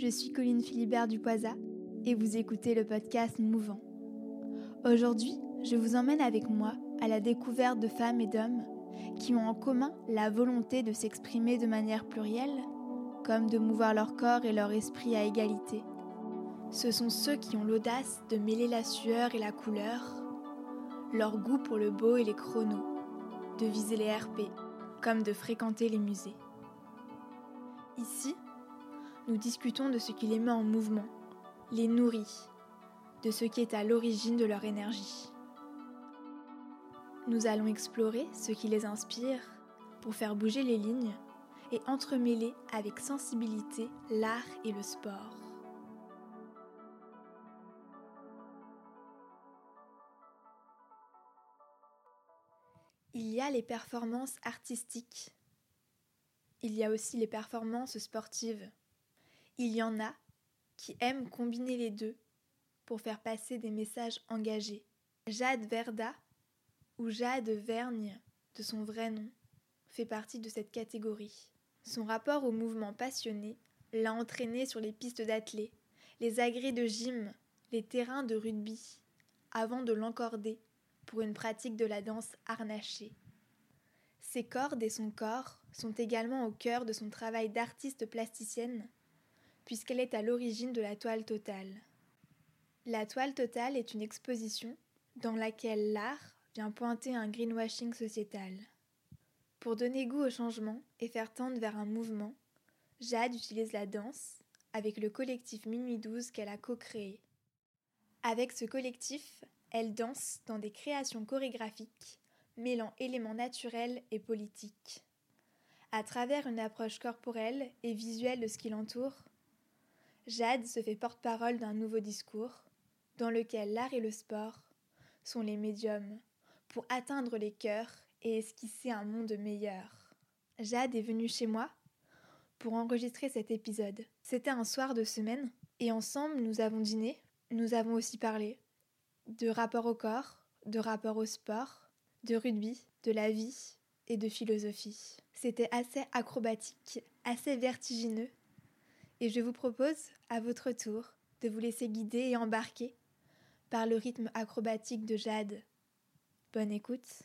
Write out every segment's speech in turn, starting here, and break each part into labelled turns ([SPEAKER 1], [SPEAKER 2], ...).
[SPEAKER 1] je suis Colline Philibert Dupoisa et vous écoutez le podcast Mouvant. Aujourd'hui, je vous emmène avec moi à la découverte de femmes et d'hommes qui ont en commun la volonté de s'exprimer de manière plurielle, comme de mouvoir leur corps et leur esprit à égalité. Ce sont ceux qui ont l'audace de mêler la sueur et la couleur, leur goût pour le beau et les chronos, de viser les RP, comme de fréquenter les musées. Ici, nous discutons de ce qui les met en mouvement, les nourrit, de ce qui est à l'origine de leur énergie. Nous allons explorer ce qui les inspire pour faire bouger les lignes et entremêler avec sensibilité l'art et le sport. Il y a les performances artistiques. Il y a aussi les performances sportives. Il y en a qui aiment combiner les deux pour faire passer des messages engagés. Jade Verda, ou Jade Vergne de son vrai nom, fait partie de cette catégorie. Son rapport au mouvement passionné l'a entraîné sur les pistes d'athlée, les agrès de gym, les terrains de rugby, avant de l'encorder pour une pratique de la danse harnachée. Ses cordes et son corps sont également au cœur de son travail d'artiste plasticienne puisqu'elle est à l'origine de la toile totale. La toile totale est une exposition dans laquelle l'art vient pointer un greenwashing sociétal. Pour donner goût au changement et faire tendre vers un mouvement, Jade utilise la danse avec le collectif Minuit 12 qu'elle a co-créé. Avec ce collectif, elle danse dans des créations chorégraphiques mêlant éléments naturels et politiques. À travers une approche corporelle et visuelle de ce qui l'entoure, Jade se fait porte-parole d'un nouveau discours dans lequel l'art et le sport sont les médiums pour atteindre les cœurs et esquisser un monde meilleur. Jade est venue chez moi pour enregistrer cet épisode. C'était un soir de semaine et ensemble nous avons dîné, nous avons aussi parlé de rapport au corps, de rapport au sport, de rugby, de la vie et de philosophie. C'était assez acrobatique, assez vertigineux et je vous propose, à votre tour, de vous laisser guider et embarquer par le rythme acrobatique de Jade. Bonne écoute.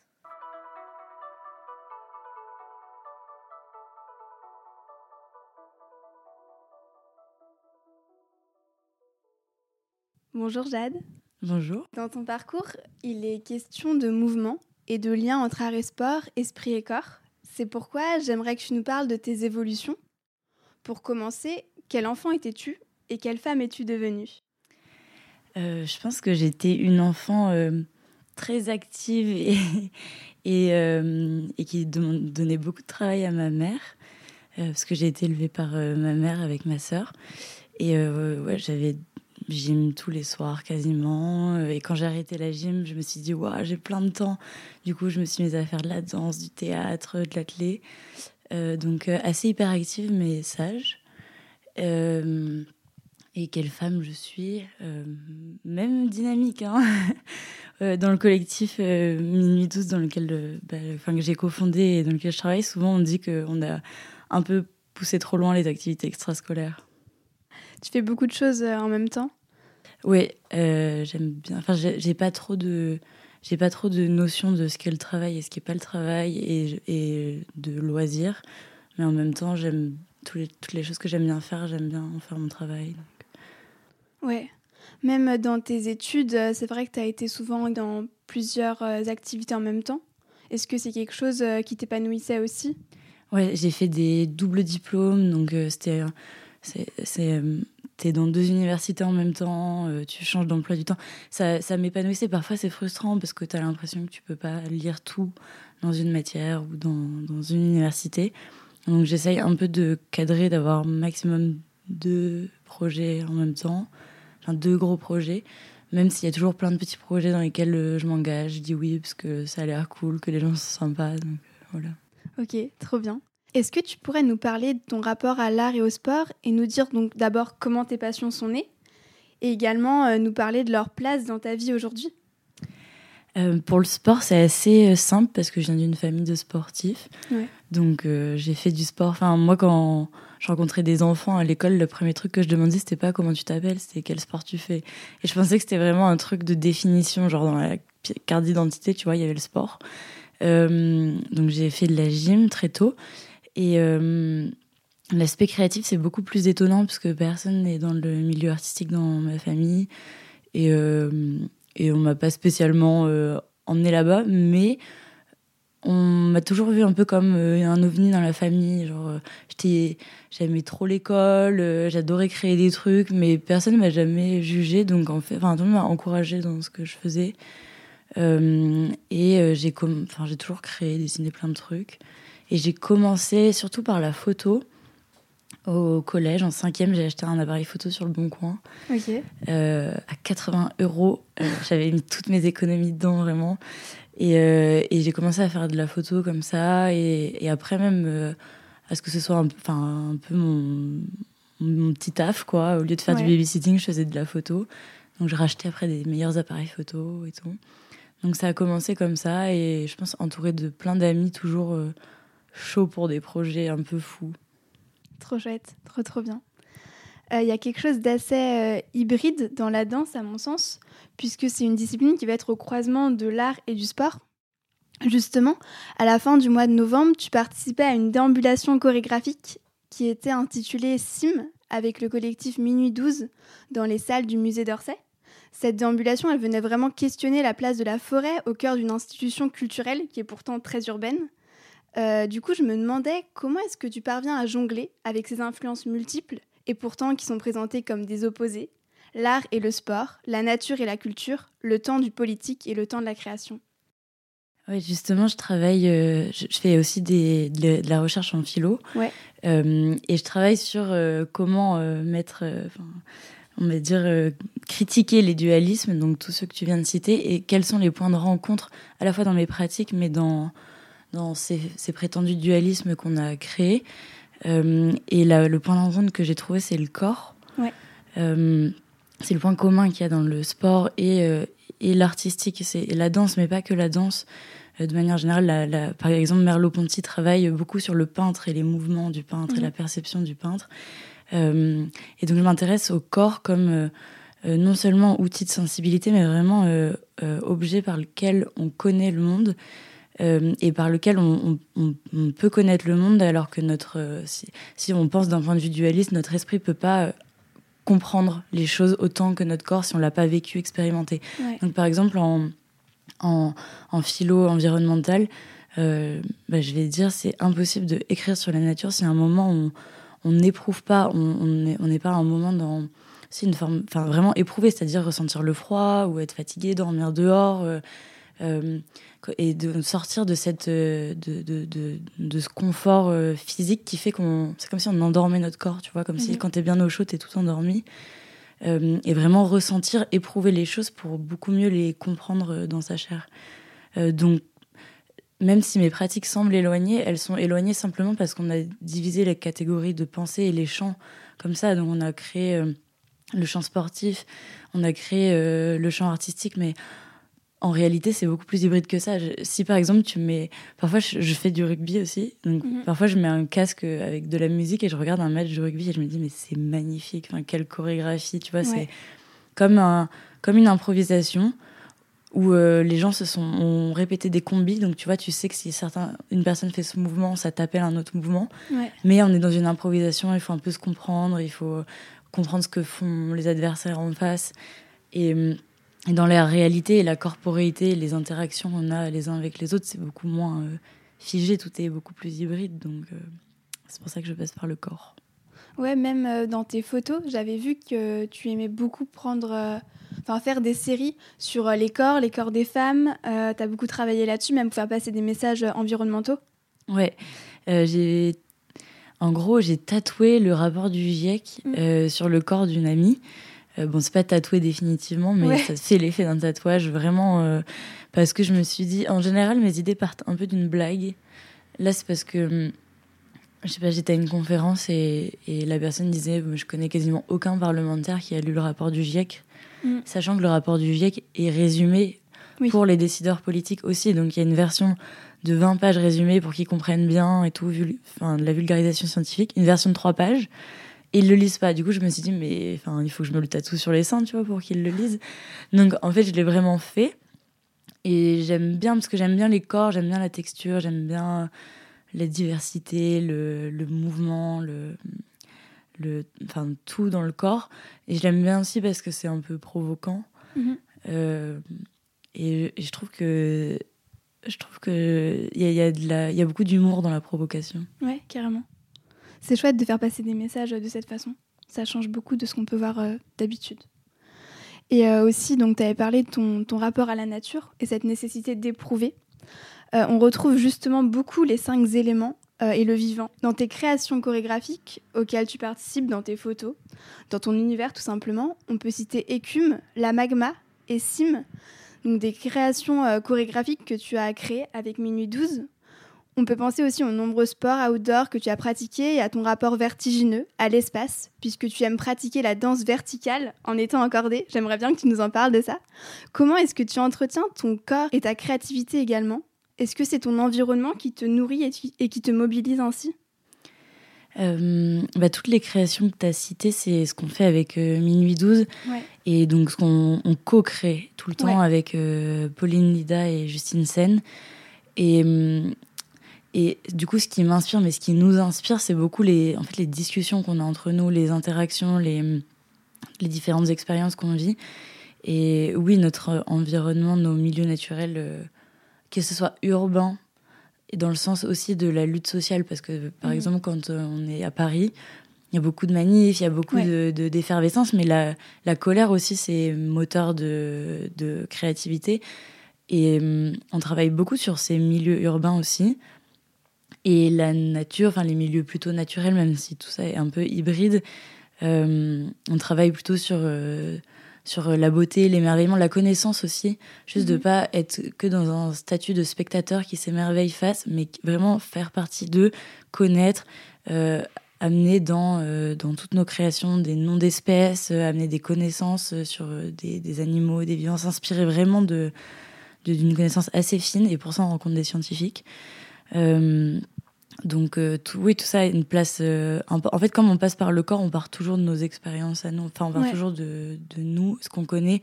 [SPEAKER 1] Bonjour Jade.
[SPEAKER 2] Bonjour.
[SPEAKER 1] Dans ton parcours, il est question de mouvement et de lien entre art et sport, esprit et corps. C'est pourquoi j'aimerais que tu nous parles de tes évolutions. Pour commencer, quel enfant étais-tu et quelle femme es-tu devenue?
[SPEAKER 2] Euh, Je pense que j'étais une enfant euh, très active et, euh, qui donnait beaucoup de travail à ma mère, parce que j'ai été élevée par ma mère avec ma sœur. Et j'avais gym tous les soirs quasiment. Et quand j'ai arrêté la gym, je me suis dit, waouh, j'ai plein de temps. Du coup, je me suis mise à faire de la danse, du théâtre, de l'athlé. donc, assez hyperactive, mais sage. Euh, et quelle femme je suis, euh, même dynamique. Hein euh, dans le collectif Minuit 12, dans lequel bah, enfin, que j'ai cofondé et dans lequel je travaille, souvent on dit qu'on a un peu poussé trop loin les activités extrascolaires.
[SPEAKER 1] Tu fais beaucoup de choses en même temps?
[SPEAKER 2] Oui, j'aime bien. Enfin, j'ai pas trop de j'ai pas trop de notion de ce qu'est le travail et ce qui est pas le travail et, et de loisirs, mais en même temps j'aime toutes les choses que j'aime bien faire, j'aime bien faire mon travail.
[SPEAKER 1] Ouais. Même dans tes études, euh, c'est vrai que tu as été souvent dans plusieurs euh, activités en même temps. Est-ce que c'est quelque chose euh, qui t'épanouissait aussi?
[SPEAKER 2] Ouais, j'ai fait des doubles diplômes, donc c'était. C'est t'es dans deux universités en même temps, tu changes d'emploi du temps. Ça, ça m'épanouissait. Parfois, c'est frustrant parce que tu as l'impression que tu peux pas lire tout dans une matière ou dans, dans une université. Donc j'essaye un peu de cadrer, d'avoir maximum deux projets en même temps, enfin deux gros projets, même s'il y a toujours plein de petits projets dans lesquels euh, je m'engage, je dis oui parce que ça a l'air cool, que les gens sont sympas, donc euh, voilà.
[SPEAKER 1] Ok, trop bien. Est-ce que tu pourrais nous parler de ton rapport à l'art et au sport et nous dire donc d'abord comment tes passions sont nées et également euh, nous parler de leur place dans ta vie aujourd'hui?
[SPEAKER 2] Euh, pour le sport, c'est assez euh, simple parce que je viens d'une famille de sportifs. Donc, euh, j'ai fait du sport. Enfin, moi, quand je rencontrais des enfants à l'école, le premier truc que je demandais, c'était pas comment tu t'appelles, c'était quel sport tu fais. Et je pensais que c'était vraiment un truc de définition, genre dans la carte d'identité, tu vois, il y avait le sport. donc, j'ai fait de la gym très tôt. Et l'aspect créatif, c'est beaucoup plus étonnant parce que personne n'est dans le milieu artistique dans ma famille. Et et on m'a pas spécialement euh, emmené là-bas, mais on m'a toujours vu un peu comme euh, un ovni dans la famille. Genre, euh, j'aimais trop l'école, j'adorais créer des trucs, mais personne m'a jamais jugé. Donc en fait, enfin, tout le monde m'a encouragé dans ce que je faisais. et j'ai, enfin, j'ai toujours créé, dessiné plein de trucs. Et j'ai commencé surtout par la photo au collège. En cinquième, j'ai acheté un appareil photo sur le Bon Coin. Euh, à 80 euros. Euh, j'avais mis toutes mes économies dedans, vraiment. Et, euh, et j'ai commencé à faire de la photo comme ça. Et, et après, même, à ce que ce soit un, un peu mon, mon petit taf, quoi. Au lieu de faire du babysitting, je faisais de la photo. Donc, je rachetais après des meilleurs appareils photo et tout. Donc, ça a commencé comme ça. Et je pense entouré de plein d'amis, toujours chauds pour des projets un peu fous.
[SPEAKER 1] Trop chouette, trop trop bien. Il euh, y a quelque chose d'assez euh, hybride dans la danse, à mon sens, puisque c'est une discipline qui va être au croisement de l'art et du sport. Justement, à la fin du mois de novembre, tu participais à une déambulation chorégraphique qui était intitulée SIM avec le collectif Minuit 12 dans les salles du musée d'Orsay. Cette déambulation, elle venait vraiment questionner la place de la forêt au cœur d'une institution culturelle qui est pourtant très urbaine. Euh, du coup, je me demandais comment est-ce que tu parviens à jongler avec ces influences multiples et pourtant qui sont présentées comme des opposés, l'art et le sport, la nature et la culture, le temps du politique et le temps de la création.
[SPEAKER 2] Oui, justement, je travaille, euh, je, fais aussi de, la recherche en philo.
[SPEAKER 1] Ouais.
[SPEAKER 2] Euh, et je travaille sur comment mettre, on va dire, critiquer les dualismes, donc tous ceux que tu viens de citer, et quels sont les points de rencontre, à la fois dans mes pratiques, mais dans, dans ces, prétendus dualismes qu'on a créés. Euh, et le point de rencontre que j'ai trouvé, c'est le corps. Euh, c'est le point commun qu'il y a dans le sport et, euh, et l'artistique. C'est la danse, mais pas que la danse. de manière générale, par exemple, Merleau-Ponty travaille beaucoup sur le peintre et les mouvements du peintre et la perception du peintre. et donc, je m'intéresse au corps comme non seulement outil de sensibilité, mais vraiment objet par lequel on connaît le monde. Euh, et par lequel on, peut connaître le monde, alors que notre, euh, si, on pense d'un point de vue dualiste, notre esprit peut pas euh, comprendre les choses autant que notre corps si on l'a pas vécu, expérimenté. Donc par exemple en, en, en philo environnemental, bah, je vais dire c'est impossible de écrire sur la nature si à un moment on on n'éprouve pas, on n'est on pas à un moment dans c'est une forme, enfin vraiment éprouver, c'est-à-dire ressentir le froid ou être fatigué, dormir dehors et de sortir de cette euh, de, de, de, de ce confort euh, physique qui fait qu'on c'est comme si on endormait notre corps tu vois comme si mhm. quand t'es bien au chaud t'es tout endormi. Euh, et vraiment ressentir éprouver les choses pour beaucoup mieux les comprendre dans sa chair. Donc même si mes pratiques semblent éloignées elles sont éloignées simplement parce qu'on a divisé les catégories de pensée et les champs comme ça. Donc on a créé le champ sportif on a créé le champ artistique mais en réalité, c'est beaucoup plus hybride que ça. si par exemple, tu mets. Parfois, je, fais du rugby aussi. Donc, mhm. parfois, je mets un casque avec de la musique et je regarde un match de rugby et je me dis, mais c'est magnifique. Enfin, quelle chorégraphie. Tu vois, c'est comme, un, comme une improvisation où euh, les gens se sont, ont répété des combis. Donc, tu vois, tu sais que si certains, une personne fait ce mouvement, ça t'appelle un autre mouvement. Mais on est dans une improvisation, il faut un peu se comprendre, il faut comprendre ce que font les adversaires en face. Et hum, et dans la réalité et la corporéité, les interactions qu'on a les uns avec les autres, c'est beaucoup moins euh, figé, tout est beaucoup plus hybride. Donc euh, c'est pour ça que je passe par le corps.
[SPEAKER 1] Ouais, même euh, dans tes photos, j'avais vu que tu aimais beaucoup prendre, enfin faire des séries sur les corps, les corps des femmes. tu as beaucoup travaillé là-dessus, même pour faire passer des messages environnementaux.
[SPEAKER 2] Ouais, j'ai en gros, j'ai tatoué le rapport du GIEC mmh. sur le corps d'une amie. Euh, bon, c'est pas tatoué définitivement, mais ça fait l'effet d'un tatouage vraiment euh, parce que je me suis dit, en général, mes idées partent un peu d'une blague. Là, c'est parce que hum, je sais pas, j'étais à une conférence et, et, la personne disait, je connais quasiment aucun parlementaire qui a lu le rapport du GIEC, mm. sachant que le rapport du GIEC est résumé pour les décideurs politiques aussi. Donc il y a une version de 20 pages résumées pour qu'ils comprennent bien et tout, enfin, de la vulgarisation scientifique, une version de 3 pages. Et ils le lisent pas. Du coup, je me suis dit, mais enfin, il faut que je me le tatoue sur les seins, tu vois, pour qu'ils le lisent. Donc, en fait, je l'ai vraiment fait. Et j'aime bien, parce que j'aime bien les corps, j'aime bien la texture, j'aime bien la diversité, le, le mouvement, le, le, enfin, tout dans le corps. Et je l'aime bien aussi parce que c'est un peu provoquant. Mhm. Euh, et, je trouve que je trouve que il y a, y, a de la, y a beaucoup d'humour dans la provocation.
[SPEAKER 1] Ouais, carrément. C'est chouette de faire passer des messages de cette façon. Ça change beaucoup de ce qu'on peut voir euh, d'habitude. Et euh, aussi, donc, tu avais parlé de ton, rapport à la nature et cette nécessité d'éprouver. on retrouve justement beaucoup les cinq éléments euh, et le vivant. Dans tes créations chorégraphiques auxquelles tu participes, dans tes photos, dans ton univers tout simplement, on peut citer Écume, La Magma et Sim, donc des créations euh, chorégraphiques que tu as créées avec Minuit 12. On peut penser aussi aux nombreux sports outdoor que tu as pratiqués et à ton rapport vertigineux à l'espace, puisque tu aimes pratiquer la danse verticale en étant encordé. J'aimerais bien que tu nous en parles de ça. Comment est-ce que tu entretiens ton corps et ta créativité également? Est-ce que c'est ton environnement qui te nourrit et, qui te mobilise ainsi?
[SPEAKER 2] Euh, bah, toutes les créations que tu as citées, c'est ce qu'on fait avec euh, Minuit 12. Et donc, ce qu'on co-crée tout le temps avec euh, Pauline Lida et Justine Sen. Et, et du coup, ce qui m'inspire, mais ce qui nous inspire, c'est beaucoup les, en fait, les discussions qu'on a entre nous, les interactions, les, les différentes expériences qu'on vit. Et oui, notre environnement, nos milieux naturels que ce soit urbain et dans le sens aussi de la lutte sociale, parce que par mhm. exemple, quand euh, on est à Paris, il y a beaucoup de manifs, il y a beaucoup de, d'effervescence, mais la, la, colère aussi, c'est moteur de, de créativité. Et hum, on travaille beaucoup sur ces milieux urbains aussi. Et la nature, enfin les milieux plutôt naturels, même si tout ça est un peu hybride, euh, on travaille plutôt sur euh, sur euh, la beauté, l'émerveillement, la connaissance aussi. Juste de de mhm. pas être que dans un statut de spectateur qui s'émerveille face, mais vraiment faire partie d'eux, connaître, euh, amener dans, dans toutes nos créations des noms d'espèces, amener des connaissances sur des, des, animaux, des vivants, s'inspirer vraiment de d'une connaissance assez fine. Et pour ça, on rencontre des scientifiques. Donc euh, tout, oui, tout ça a une place. Euh, en fait, comme on passe par le corps, on part toujours de nos expériences à nous. Enfin, on part toujours de, de, nous, ce qu'on connaît.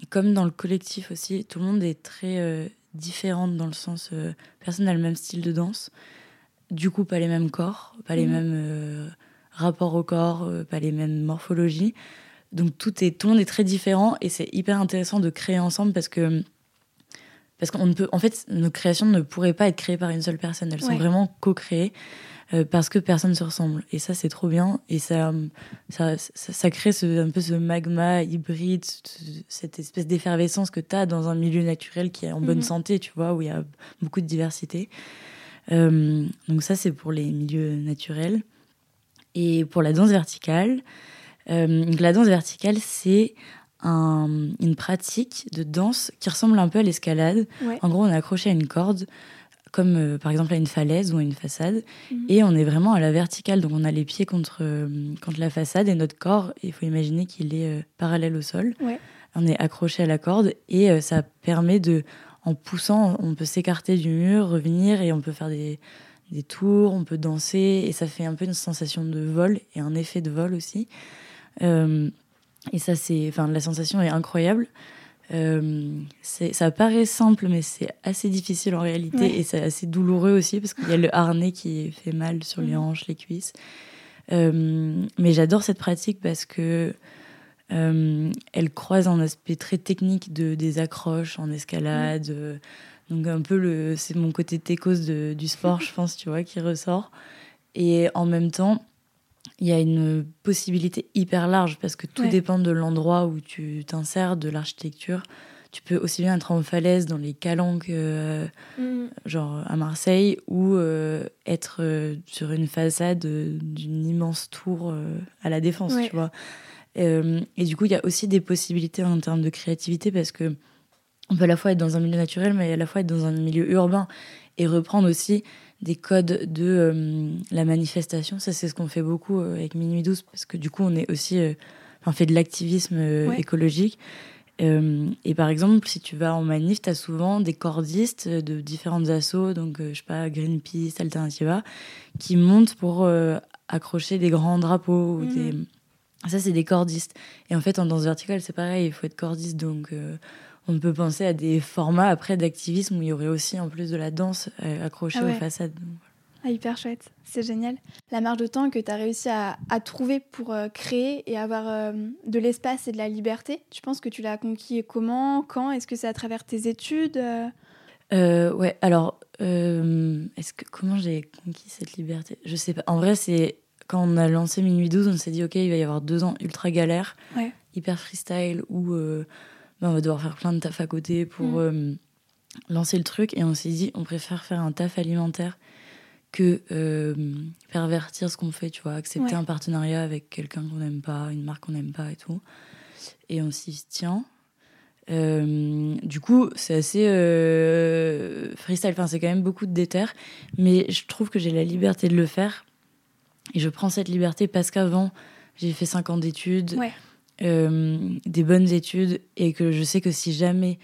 [SPEAKER 2] Et comme dans le collectif aussi, tout le monde est très euh, différent dans le sens personne n'a le même style de danse. Du coup, pas les mêmes corps, pas les mhm. mêmes rapports au corps, pas les mêmes morphologies. Donc tout est tout le monde est très différent et c'est hyper intéressant de créer ensemble parce que parce qu'on ne peut, en fait, nos créations ne pourraient pas être créées par une seule personne. Elles sont vraiment co-créées euh, parce que personne se ressemble. Et ça, c'est trop bien. Et ça, ça, ça, crée ce, un peu ce magma hybride, cette espèce d'effervescence que tu as dans un milieu naturel qui est en bonne mhm. santé, tu vois, où il y a beaucoup de diversité. Euh, donc ça, c'est pour les milieux naturels. Et pour la danse verticale, euh, la danse verticale, c'est une pratique de danse qui ressemble un peu à l'escalade. En gros, on est accroché à une corde, comme euh, par exemple à une falaise ou à une façade, mhm. et on est vraiment à la verticale. Donc on a les pieds contre, euh, contre la façade et notre corps, il faut imaginer qu'il est euh, parallèle au sol. On est accroché à la corde et ça permet de, en poussant, on peut s'écarter du mur, revenir et on peut faire des, des tours, on peut danser et ça fait un peu une sensation de vol et un effet de vol aussi. Et ça, c'est, enfin, la sensation est incroyable. Euh, ça paraît simple, mais c'est assez difficile en réalité et c'est assez douloureux aussi parce qu'il y a le harnais qui fait mal sur les hanches, les cuisses. Euh, mais j'adore cette pratique parce que euh, elle croise un aspect très technique de des accroches en escalade. Donc un peu le, c'est mon côté techos du sport, je pense, tu vois, qui ressort. Et en même temps, il y a une possibilité hyper large parce que tout dépend de l'endroit où tu t'insères, de l'architecture. Tu peux aussi bien être en falaise dans les calanques, euh, mm. genre à Marseille, ou euh, être euh, sur une façade d'une immense tour à la Défense, tu vois. et du coup, il y a aussi des possibilités en termes de créativité parce que on peut à la fois être dans un milieu naturel, mais à la fois être dans un milieu urbain et reprendre aussi des codes de euh, la manifestation. Ça, c'est ce qu'on fait beaucoup euh, avec Minuit 12, parce que du coup, on est aussi, euh, enfin, fait de l'activisme écologique. Et par exemple, si tu vas en manif, tu as souvent des cordistes de différentes assos, donc je sais pas, Greenpeace, Alternativa, qui montent pour accrocher des grands drapeaux. Ou des... Ça, c'est des cordistes. Et en fait, en danse verticale, c'est pareil, il faut être cordiste. Donc, on peut penser à des formats après d'activisme où il y aurait aussi, en plus de la danse, euh, accroché
[SPEAKER 1] Ah ouais.
[SPEAKER 2] aux façades.
[SPEAKER 1] Ah, hyper chouette, c'est génial. La marge de temps que tu as réussi à, à trouver pour euh, créer et avoir euh, de l'espace et de la liberté, tu penses que tu l'as conquis comment Quand? Est-ce que c'est à travers tes études euh?
[SPEAKER 2] Ouais, alors, est-ce que comment j'ai conquis cette liberté? Je sais pas. En vrai, c'est quand on a lancé Minuit 12, on s'est dit, ok, il va y avoir deux ans ultra galère,
[SPEAKER 1] Ouais.
[SPEAKER 2] hyper freestyle, où on va devoir faire plein de taf à côté pour
[SPEAKER 1] Mm.
[SPEAKER 2] euh, lancer le truc. Et on s'est dit, on préfère faire un taf alimentaire que euh, pervertir ce qu'on fait, tu vois, accepter
[SPEAKER 1] Ouais.
[SPEAKER 2] un partenariat avec quelqu'un qu'on n'aime pas, une marque qu'on n'aime pas et tout. Et on s'y tient. Euh, du coup, c'est assez euh, freestyle. Enfin, c'est quand même beaucoup de déter, mais je trouve que j'ai la liberté de le faire. Et je prends cette liberté parce qu'avant, j'ai fait 5 ans d'études,
[SPEAKER 1] Ouais.
[SPEAKER 2] Euh, des bonnes études, et que je sais que si jamais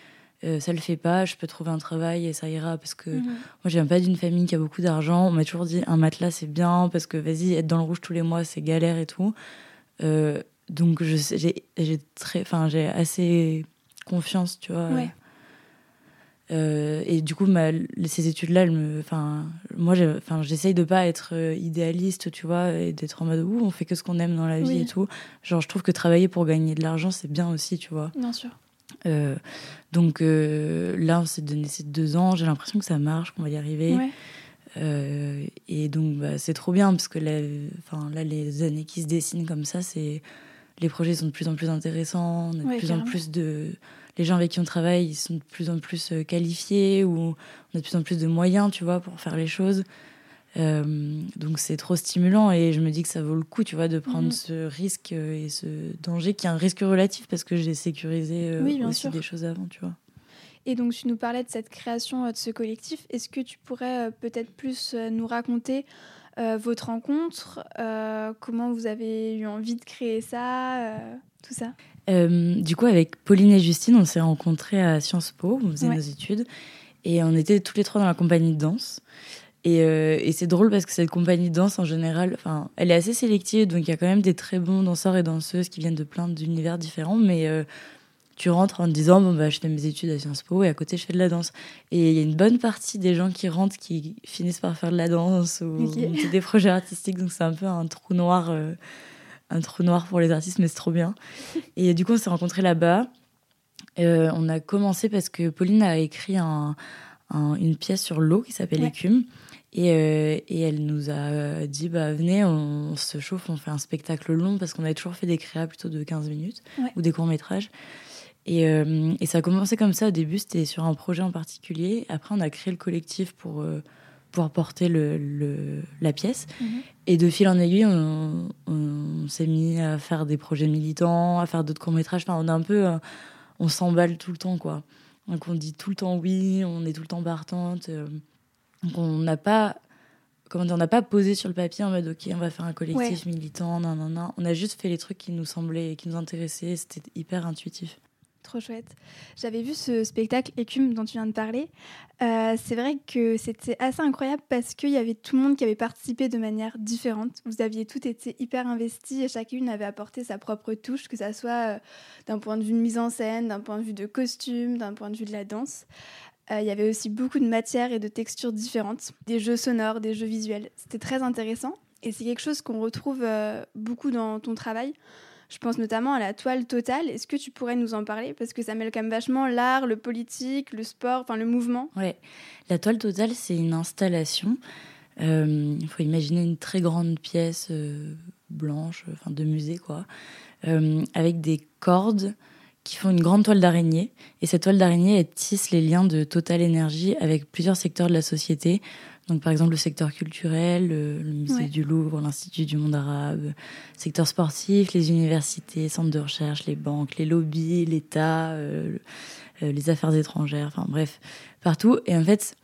[SPEAKER 2] euh, ça le fait pas, je peux trouver un travail et ça ira. Parce que
[SPEAKER 1] Mhm.
[SPEAKER 2] moi, je viens pas d'une famille qui a beaucoup d'argent. On m'a toujours dit un matelas, c'est bien, parce que vas-y, être dans le rouge tous les mois, c'est galère et tout. Euh, donc, j'ai assez confiance, tu vois.
[SPEAKER 1] Ouais.
[SPEAKER 2] Euh, et du coup, ma, ces études-là, enfin, moi, j'essaye de pas être euh, idéaliste, tu vois, et d'être en mode ouh, on fait que ce qu'on aime dans la vie
[SPEAKER 1] Oui.
[SPEAKER 2] et tout. Genre, je trouve que travailler pour gagner de l'argent, c'est bien aussi, tu vois.
[SPEAKER 1] Bien sûr.
[SPEAKER 2] Euh, donc euh, là, on s'est donné ces deux ans. J'ai l'impression que ça marche, qu'on va y arriver.
[SPEAKER 1] Ouais.
[SPEAKER 2] Et donc, bah, c'est trop bien parce que là, là, les années qui se dessinent comme ça, c'est les projets sont de plus en plus intéressants. On a de
[SPEAKER 1] Ouais,
[SPEAKER 2] plus en plus de les gens avec qui on travaille, ils sont de plus en plus euh, qualifiés ou on a de plus en plus de moyens, tu vois, pour faire les choses. Euh, donc c'est trop stimulant et je me dis que ça vaut le coup, tu vois, de prendre
[SPEAKER 1] Mhm.
[SPEAKER 2] ce risque euh, et ce danger qui est un risque relatif parce que j'ai sécurisé euh,
[SPEAKER 1] Oui, bien
[SPEAKER 2] aussi
[SPEAKER 1] sûr.
[SPEAKER 2] des choses avant, tu vois.
[SPEAKER 1] Et donc, tu nous parlais de cette création de ce collectif. Est-ce que tu pourrais euh, peut-être plus nous raconter votre rencontre Comment vous avez eu envie de créer ça Tout ça?
[SPEAKER 2] Euh, du coup, avec Pauline et Justine, on s'est rencontrés à Sciences Po, on faisait
[SPEAKER 1] Ouais.
[SPEAKER 2] nos études, et on était tous les trois dans la compagnie de danse. Et, euh, et c'est drôle parce que cette compagnie de danse, en général, elle est assez sélective, donc il y a quand même des très bons danseurs et danseuses qui viennent de plein d'univers différents, mais euh, tu rentres en te disant, bon, bah, je fais mes études à Sciences Po et à côté, je fais de la danse. Et il y a une bonne partie des gens qui rentrent qui finissent par faire de la danse ou
[SPEAKER 1] Ok.
[SPEAKER 2] monter des projets artistiques, donc c'est un peu un trou noir. Euh, un trou noir pour les artistes, mais c'est trop bien. Et du coup, on s'est rencontrés là-bas. Euh, on a commencé parce que Pauline a écrit un- un- une pièce sur l'eau qui s'appelle
[SPEAKER 1] Ouais.
[SPEAKER 2] Écume. Et, euh, et elle nous a dit bah, venez, on, se chauffe, on fait un spectacle long parce qu'on avait toujours fait des créas plutôt de 15 minutes
[SPEAKER 1] Ouais.
[SPEAKER 2] ou des courts-métrages. Et, euh, et ça a commencé comme ça au début, c'était sur un projet en particulier. Après, on a créé le collectif pour euh, pouvoir porter le, le- la pièce. Et de fil en aiguille, on, on s'est mis à faire des projets militants, à faire d'autres courts-métrages. Enfin, on a un peu. euh, on s'emballe tout le temps, quoi. Donc, on dit tout le temps oui, on est tout le temps partante. euh. donc, on n'a pas. Comment dire, on n'a pas posé sur le papier en mode ok, on va faire un collectif militant, non, non, non. On a juste fait les trucs qui nous semblaient, qui nous intéressaient. C'était hyper intuitif.
[SPEAKER 1] Trop chouette. J'avais vu ce spectacle Écume dont tu viens de parler. Euh, c'est vrai que c'était assez incroyable parce qu'il y avait tout le monde qui avait participé de manière différente. Vous aviez toutes été hyper investis et chacune avait apporté sa propre touche, que ça soit euh, d'un point de vue de mise en scène, d'un point de vue de costume, d'un point de vue de la danse. Euh, il y avait aussi beaucoup de matières et de textures différentes, des jeux sonores, des jeux visuels. C'était très intéressant et c'est quelque chose qu'on retrouve beaucoup dans ton travail. Je pense notamment à la toile totale. Est-ce que tu pourrais nous en parler? Parce que ça mêle quand même vachement l'art, le politique, le sport, enfin le mouvement.
[SPEAKER 2] Ouais. La toile totale, c'est une installation. Euh, Il faut imaginer une très grande pièce euh, blanche, enfin de musée, quoi, euh, avec des cordes qui font une grande toile d'araignée. Et cette toile d'araignée, elle tisse les liens de Total Énergie avec plusieurs secteurs de la société. Donc, par exemple, le secteur culturel, le, le musée
[SPEAKER 1] Ouais.
[SPEAKER 2] du Louvre, l'Institut du monde arabe, secteur sportif, les universités, centres de recherche, les banques, les lobbies, l'État, euh, euh, les affaires étrangères, enfin bref, partout. Et en fait,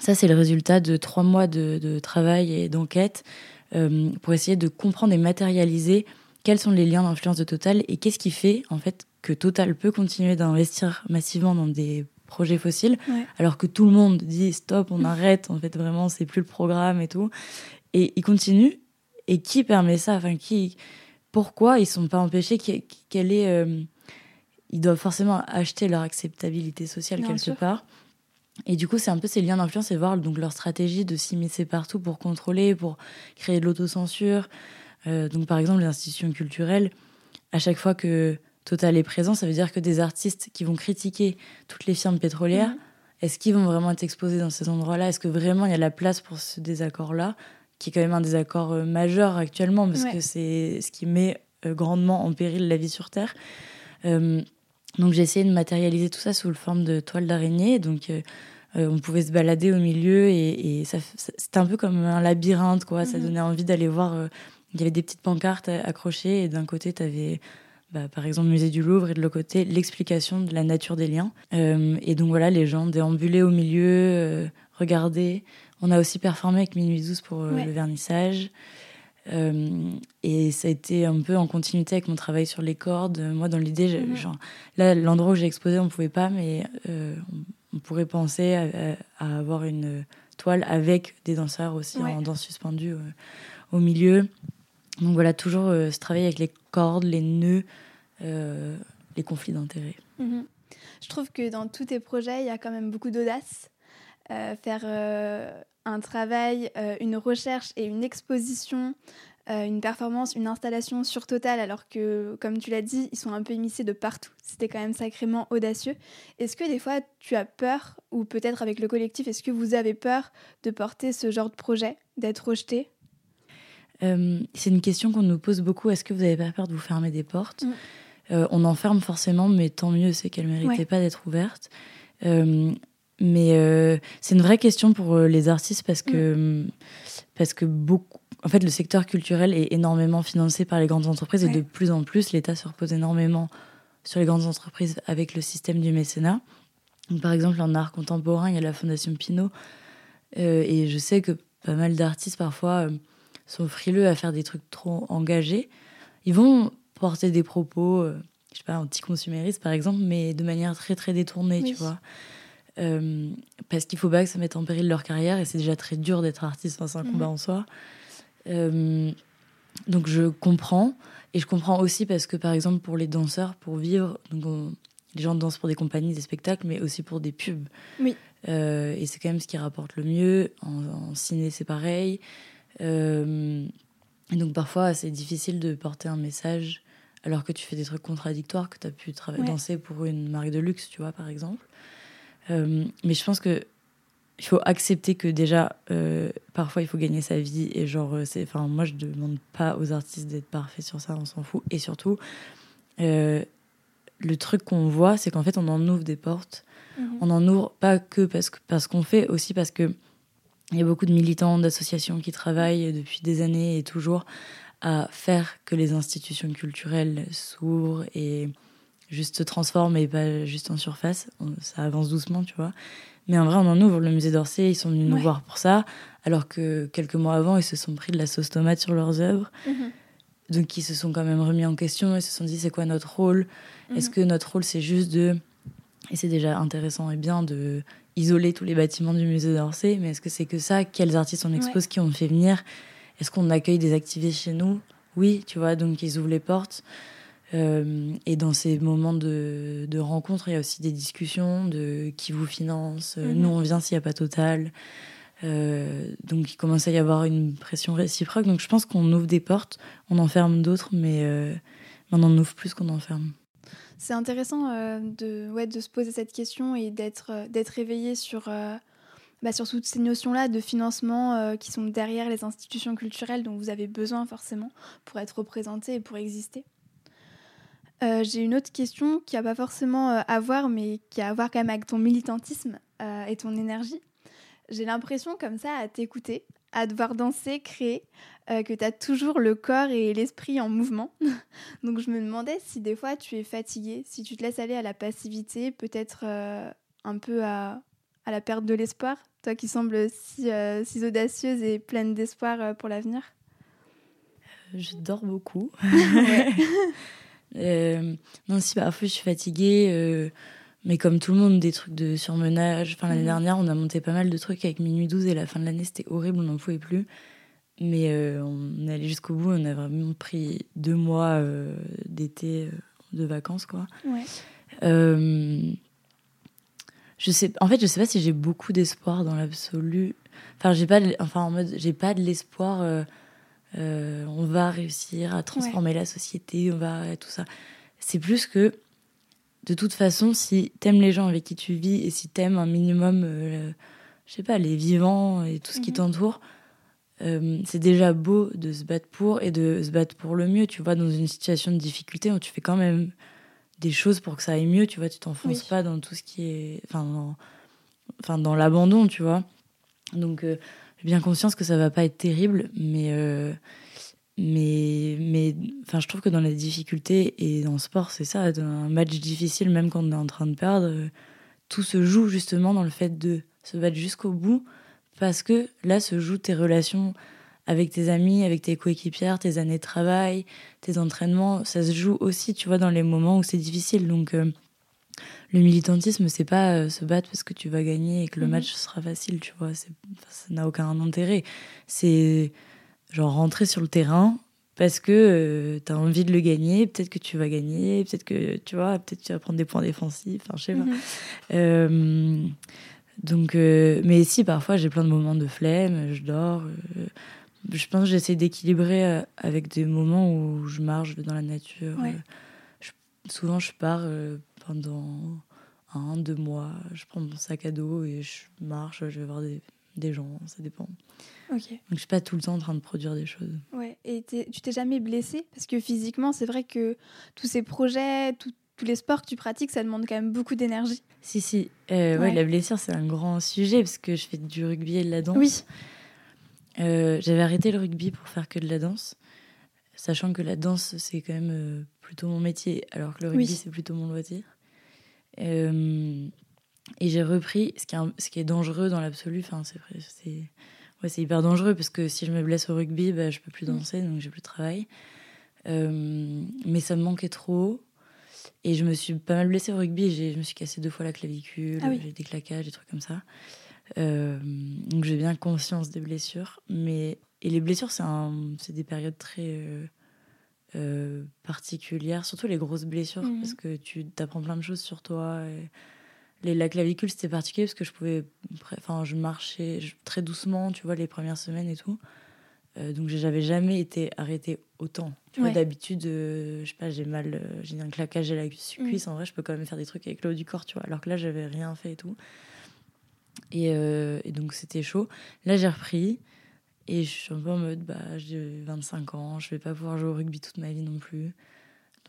[SPEAKER 2] ça, c'est le résultat de trois mois de, de travail et d'enquête euh, pour essayer de comprendre et matérialiser quels sont les liens d'influence de Total et qu'est-ce qui fait, en fait, que Total peut continuer d'investir massivement dans des projets fossiles,
[SPEAKER 1] Ouais.
[SPEAKER 2] alors que tout le monde dit stop, on arrête, en fait vraiment c'est plus le programme et tout. Et ils continuent. Et qui permet ça? Enfin, qui Pourquoi ils sont pas empêchés? Quelle est euh, Ils doivent forcément acheter leur acceptabilité sociale
[SPEAKER 1] Bien
[SPEAKER 2] quelque
[SPEAKER 1] sûr.
[SPEAKER 2] part. Et du coup, c'est un peu ces liens d'influence et voir donc leur stratégie de s'immiscer partout pour contrôler, pour créer de l'autocensure. Euh, donc, par exemple, les institutions culturelles, à chaque fois que Total est présent, ça veut dire que des artistes qui vont critiquer toutes les firmes pétrolières,
[SPEAKER 1] Mhm.
[SPEAKER 2] est-ce qu'ils vont vraiment être exposés dans ces endroits-là? Est-ce que vraiment il y a la place pour ce désaccord-là, qui est quand même un désaccord euh, majeur actuellement, parce
[SPEAKER 1] Ouais.
[SPEAKER 2] que c'est ce qui met euh, grandement en péril la vie sur Terre Euh, Donc j'ai essayé de matérialiser tout ça sous le forme de toile d'araignée. Donc euh, on pouvait se balader au milieu et, et ça, ça- c'était un peu comme un labyrinthe, quoi. Ça
[SPEAKER 1] Mhm.
[SPEAKER 2] donnait envie d'aller voir. euh, il y avait des petites pancartes accrochées et d'un côté, tu avais bah, par exemple le musée du Louvre et de l'autre côté l'explication de la nature des liens. Euh, et donc voilà, les gens déambulaient au milieu, euh, regardaient. On a aussi performé avec Minuit 12 pour euh,
[SPEAKER 1] Ouais.
[SPEAKER 2] le vernissage. Euh, et ça a été un peu en continuité avec mon travail sur les cordes. Moi, dans l'idée,
[SPEAKER 1] Mhm.
[SPEAKER 2] genre, là, l'endroit où j'ai exposé, on pouvait pas, mais on, on pourrait penser à, avoir une toile avec des danseurs aussi
[SPEAKER 1] Ouais.
[SPEAKER 2] en danse suspendue au milieu. Donc voilà, toujours euh, ce travail avec les cordes, les nœuds, euh, les conflits d'intérêts.
[SPEAKER 1] Mhm. Je trouve que dans tous tes projets, il y a quand même beaucoup d'audace. Euh, faire euh, un travail, une recherche et une exposition, une performance, une installation sur Total, alors que, comme tu l'as dit, ils sont un peu immiscés de partout. C'était quand même sacrément audacieux. Est-ce que des fois, tu as peur, ou peut-être avec le collectif, est-ce que vous avez peur de porter ce genre de projet, d'être rejeté?
[SPEAKER 2] Euh, c'est une question qu'on nous pose beaucoup. Est-ce que vous n'avez pas peur de vous fermer des portes
[SPEAKER 1] Mm.
[SPEAKER 2] Euh, On en ferme forcément, mais tant mieux, c'est qu'elles ne méritaient
[SPEAKER 1] Ouais.
[SPEAKER 2] pas d'être ouvertes. Euh, mais c'est une vraie question pour les artistes parce que, parce que beaucoup. En fait, le secteur culturel est énormément financé par les grandes entreprises et de plus en plus, l'État se repose énormément sur les grandes entreprises avec le système du mécénat. Donc, par exemple, en art contemporain, il y a la Fondation Pinault. Et je sais que pas mal d'artistes, parfois, sont frileux à faire des trucs trop engagés. Ils vont porter des propos, euh, je sais pas, anticonsuméristes, par exemple, mais de manière très, très détournée,
[SPEAKER 1] Oui.
[SPEAKER 2] tu vois. Euh, parce qu'il faut pas que ça mette en péril leur carrière, et c'est déjà très dur d'être artiste, c'est un
[SPEAKER 1] Mhm.
[SPEAKER 2] combat en soi. Euh, donc je comprends, et je comprends aussi parce que, par exemple, pour les danseurs, pour vivre, donc on- les gens dansent pour des compagnies, des spectacles, mais aussi pour des pubs.
[SPEAKER 1] Oui.
[SPEAKER 2] Euh, et c'est quand même ce qui rapporte le mieux. En, en ciné, c'est pareil. Euh, et donc parfois, c'est difficile de porter un message alors que tu fais des trucs contradictoires, que tu as pu
[SPEAKER 1] Ouais.
[SPEAKER 2] danser pour une marque de luxe, tu vois, par exemple. Euh, mais je pense que il faut accepter que déjà, euh, parfois, il faut gagner sa vie. Et genre, euh, c'est, enfin, moi, je demande pas aux artistes d'être parfaits sur ça, on s'en fout. Et surtout, euh, le truc qu'on voit, c'est qu'en fait, on en ouvre des portes.
[SPEAKER 1] Mhm.
[SPEAKER 2] On en ouvre pas que parce, que- parce qu'on fait, aussi parce que il y a beaucoup de militants, d'associations qui travaillent depuis des années et toujours à faire que les institutions culturelles s'ouvrent et juste se transforment et pas juste en surface. Ça avance doucement, tu vois. Mais en vrai, on en ouvre. Le musée d'Orsay, ils sont venus nous
[SPEAKER 1] Ouais.
[SPEAKER 2] voir pour ça, alors que quelques mois avant, ils se sont pris de la sauce tomate sur leurs œuvres.
[SPEAKER 1] Mhm.
[SPEAKER 2] Donc, ils se sont quand même remis en question et se sont dit c'est quoi notre rôle? Est-ce
[SPEAKER 1] Mhm.
[SPEAKER 2] que notre rôle, c'est juste de. Et c'est déjà intéressant et bien de isoler tous les bâtiments du musée d'Orsay, mais est-ce que c'est que ça? Quels artistes on expose Qui on fait venir? Est-ce qu'on accueille des activistes chez nous? Oui, tu vois, donc ils ouvrent les portes. Euh, et dans ces moments de, de rencontre, il y a aussi des discussions de qui vous finance. Euh,
[SPEAKER 1] Mhm.
[SPEAKER 2] Nous, on vient s'il n'y a pas Total. Euh, donc il commence à y avoir une pression réciproque. Donc je pense qu'on ouvre des portes, on en ferme d'autres, mais euh, on en ouvre plus qu'on en ferme.
[SPEAKER 1] C'est intéressant euh, de, ouais, de se poser cette question et d'être euh, éveillé sur, euh, bah, sur toutes ces notions-là de financement qui sont derrière les institutions culturelles dont vous avez besoin forcément pour être représenté et pour exister. J'ai une autre question qui n'a pas forcément à voir, mais qui a à voir quand même avec ton militantisme et ton énergie. J'ai l'impression comme ça à t'écouter, à devoir danser, créer, euh, que tu as toujours le corps et l'esprit en mouvement. Donc je me demandais si des fois tu es fatiguée, si tu te laisses aller à la passivité, peut-être euh, un peu à, à la perte de l'espoir, toi qui sembles si, euh, si audacieuse et pleine d'espoir pour l'avenir.
[SPEAKER 2] Je dors beaucoup. Non, si parfois je suis fatiguée, mais comme tout le monde, des trucs de surmenage. Enfin, l'année
[SPEAKER 1] Mhm.
[SPEAKER 2] dernière, on a monté pas mal de trucs avec Minuit 12 et la fin de l'année, c'était horrible, on n'en pouvait plus. Mais euh, on est allé jusqu'au bout, on a vraiment pris deux mois euh, d'été euh, de vacances, quoi.
[SPEAKER 1] Ouais.
[SPEAKER 2] Je sais, en fait, je sais pas si j'ai beaucoup d'espoir dans l'absolu. Enfin, j'ai pas, de- enfin, en mode, j'ai pas de l'espoir. on va réussir à transformer la société, on va tout ça. C'est plus que, de toute façon, si t'aimes les gens avec qui tu vis et si t'aimes un minimum, euh, je sais pas, les vivants et tout ce qui
[SPEAKER 1] Mhm.
[SPEAKER 2] t'entoure, euh, c'est déjà beau de se battre pour et de se battre pour le mieux. Tu vois, dans une situation de difficulté, tu fais quand même des choses pour que ça aille mieux. Tu vois, tu t'enfonces
[SPEAKER 1] Oui.
[SPEAKER 2] pas dans tout ce qui est, enfin, dans, enfin, dans l'abandon, tu vois. Donc, euh, j'ai bien conscience que ça va pas être terrible, mais, euh, mais, mais, enfin, je trouve que dans la difficulté et dans le sport, c'est ça, dans un match difficile, même quand on est en train de perdre, euh, tout se joue justement dans le fait de se battre jusqu'au bout, parce que là se jouent tes relations avec tes amis, avec tes coéquipières, tes années de travail, tes entraînements, ça se joue aussi, tu vois, dans les moments où c'est difficile. Donc, euh, le militantisme, c'est pas euh, se battre parce que tu vas gagner et que le
[SPEAKER 1] Mhm.
[SPEAKER 2] match sera facile, tu vois. ça n'a aucun intérêt. C'est genre rentrer sur le terrain parce que tu as envie de le gagner. Peut-être que tu vas gagner, peut-être que tu vois, peut-être tu vas prendre des points défensifs. Enfin, je sais pas.
[SPEAKER 1] Mhm.
[SPEAKER 2] Euh, donc, euh, mais si parfois j'ai plein de moments de flemme, je dors. euh, je pense que j'essaie d'équilibrer euh, avec des moments où je marche dans la nature.
[SPEAKER 1] Ouais.
[SPEAKER 2] Euh, je- souvent, je pars euh, pendant un, deux mois. Je prends mon sac à dos et je marche. Je vais voir des, des gens, ça dépend. Donc, je suis pas tout le temps en train de produire des choses.
[SPEAKER 1] Ouais. Et tu t'es jamais blessée Parce que physiquement, c'est vrai que tous ces projets, tout- tous les sports que tu pratiques, ça demande quand même beaucoup d'énergie.
[SPEAKER 2] Si, si. Euh, ouais,
[SPEAKER 1] Ouais.
[SPEAKER 2] la blessure, c'est un grand sujet parce que je fais du rugby et de la danse.
[SPEAKER 1] Oui.
[SPEAKER 2] Euh, J'avais arrêté le rugby pour faire que de la danse, sachant que la danse, c'est quand même euh, plutôt mon métier, alors que le rugby,
[SPEAKER 1] Oui.
[SPEAKER 2] c'est plutôt mon loisir. Et j'ai repris, ce qui est, ce qui est dangereux dans l'absolu, enfin, c'est ouais, c'est hyper dangereux parce que si je me blesse au rugby, bah, je peux plus
[SPEAKER 1] Mm.
[SPEAKER 2] danser, donc j'ai plus de travail. Euh, mais ça me manquait trop. Et je me suis pas mal blessée au rugby. j'ai- Je me suis cassé deux fois la clavicule,
[SPEAKER 1] Ah oui.
[SPEAKER 2] j'ai des claquages, des trucs comme ça. Euh, donc j'ai bien conscience des blessures. Mais... Et les blessures, c'est un... c'est des périodes très euh, particulières, surtout les grosses blessures,
[SPEAKER 1] Mhm.
[SPEAKER 2] parce que tu apprends plein de choses sur toi. et Les... La clavicule, c'était particulier parce que je pouvais. Enfin, je marchais je- très doucement, tu vois, les premières semaines et tout. Euh, donc j'avais jamais été arrêtée autant. Tu vois,
[SPEAKER 1] Ouais.
[SPEAKER 2] d'habitude, euh, je sais pas, j'ai mal, euh, j'ai un claquage à la cuisse.
[SPEAKER 1] Mm.
[SPEAKER 2] En vrai, je peux quand même faire des trucs avec le haut du corps, tu vois. Alors que là, j'avais rien fait et tout. Et, et donc c'était chaud. Là, j'ai repris et je suis un peu en mode, bah, j'ai 25 ans, je vais pas pouvoir jouer au rugby toute ma vie non plus.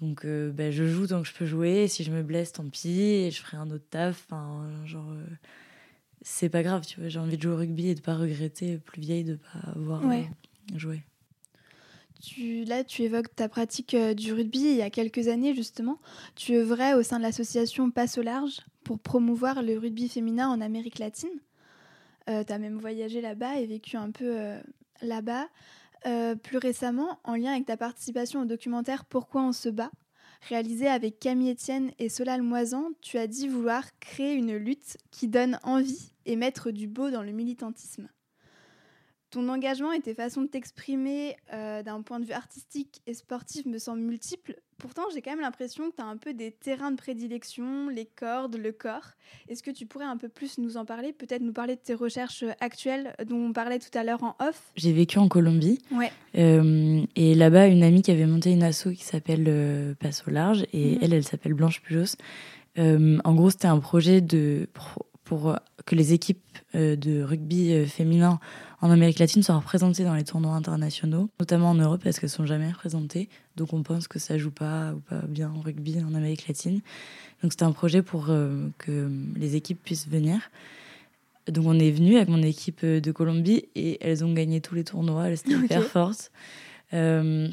[SPEAKER 2] Donc euh, bah, je joue tant que je peux jouer. Et si je me blesse, tant pis. Et je ferai un autre taf. Enfin, genre, euh, c'est pas grave, tu vois. J'ai envie de jouer au rugby et de pas regretter, plus vieille, de pas avoir
[SPEAKER 1] Ouais.
[SPEAKER 2] euh, joué.
[SPEAKER 1] Tu, là, tu évoques ta pratique du rugby il y a quelques années, justement. Tu œuvrais au sein de l'association Passe au large pour promouvoir le rugby féminin en Amérique latine. tu as même voyagé là-bas et vécu un peu là-bas. Euh, plus récemment, en lien avec ta participation au documentaire Pourquoi on se bat, réalisé avec Camille Etienne et Solal Moisan, tu as dit vouloir créer une lutte qui donne envie et mettre du beau dans le militantisme. Ton engagement et tes façons de t'exprimer euh, d'un point de vue artistique et sportif me semblent multiples. Pourtant, j'ai quand même l'impression que tu as un peu des terrains de prédilection, les cordes, le corps. Est-ce que tu pourrais un peu plus nous en parler Peut-être nous parler de tes recherches actuelles dont on parlait tout à l'heure en off?
[SPEAKER 2] J'ai vécu en Colombie.
[SPEAKER 1] Ouais.
[SPEAKER 2] Euh, et là-bas, une amie qui avait monté une asso qui s'appelle euh, Passe au large. Et
[SPEAKER 1] Mhm.
[SPEAKER 2] elle, elle s'appelle Blanche Pujos. Euh, en gros, c'était un projet de, pour que les équipes euh, de rugby euh, féminin en Amérique latine soient représentées dans les tournois internationaux, notamment en Europe parce qu'elles sont jamais représentées. Donc on pense que ça joue pas ou pas bien en rugby en Amérique latine. Donc c'était un projet pour euh, que les équipes puissent venir. Donc on est venu avec mon équipe euh, de Colombie et elles ont gagné tous les tournois. Elles étaient
[SPEAKER 1] Ok.
[SPEAKER 2] hyper fortes. Euh,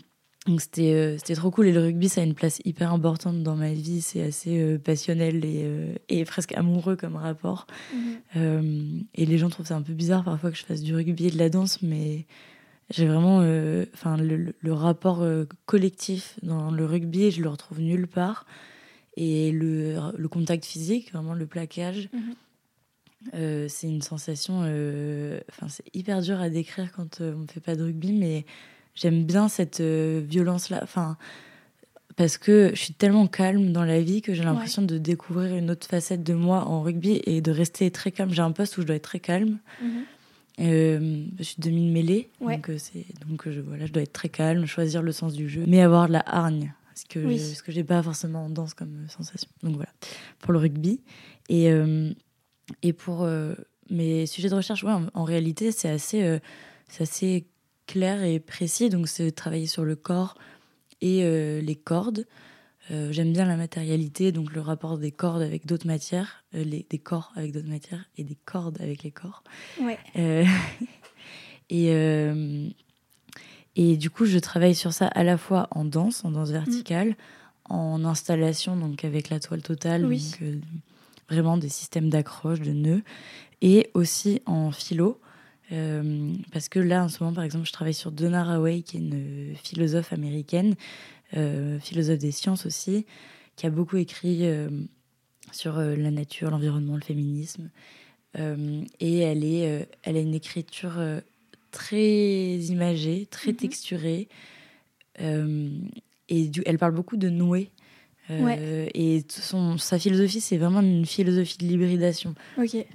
[SPEAKER 2] donc c'était euh, c'était trop cool et le rugby ça a une place hyper importante dans ma vie. C'est assez euh, passionnel et, euh, et presque amoureux comme rapport. Euh, et les gens trouvent ça un peu bizarre parfois que je fasse du rugby et de la danse, mais j'ai vraiment, enfin, le, le, rapport collectif dans le rugby, je le retrouve nulle part. Et le, le contact physique, vraiment le plaquage, mhm. c'est une sensation. Enfin, c'est hyper dur à décrire quand on ne fait pas de rugby, mais j'aime bien cette violence-là. Enfin, parce que je suis tellement calme dans la vie que j'ai l'impression de découvrir une autre facette de moi en rugby et de rester très calme. J'ai un poste où je dois être très calme. Mhm. Euh, je suis demi-mêlée, donc, euh, c'est, donc je, voilà, je dois être très calme, choisir le sens du jeu, mais avoir de la hargne, ce que, je, ce que j'ai pas forcément en danse comme sensation. Donc voilà, pour le rugby. Et, euh, et pour mes sujets de recherche, ouais, en, réalité, c'est assez, c'est assez clair et précis. Donc c'est travailler sur le corps, et euh, les cordes. Euh, j'aime bien la matérialité, donc le rapport des cordes avec d'autres matières, euh, les, des corps avec d'autres matières et des cordes avec les corps.
[SPEAKER 1] Ouais.
[SPEAKER 2] et, et du coup, je travaille sur ça à la fois en danse, en danse verticale, en installation, donc avec la toile totale, donc, vraiment des systèmes d'accroche, de nœuds, et aussi en philo. Euh, parce que là, en ce moment, par exemple, je travaille sur Donna Haraway, qui est une philosophe américaine, euh, philosophe des sciences aussi, qui a beaucoup écrit euh, sur la nature, l'environnement, le féminisme. et elle, est, elle a une écriture très imagée, très mhm. texturée. et du, elle parle beaucoup de nouer euh, et son, sa philosophie, c'est vraiment une philosophie de l'hybridation.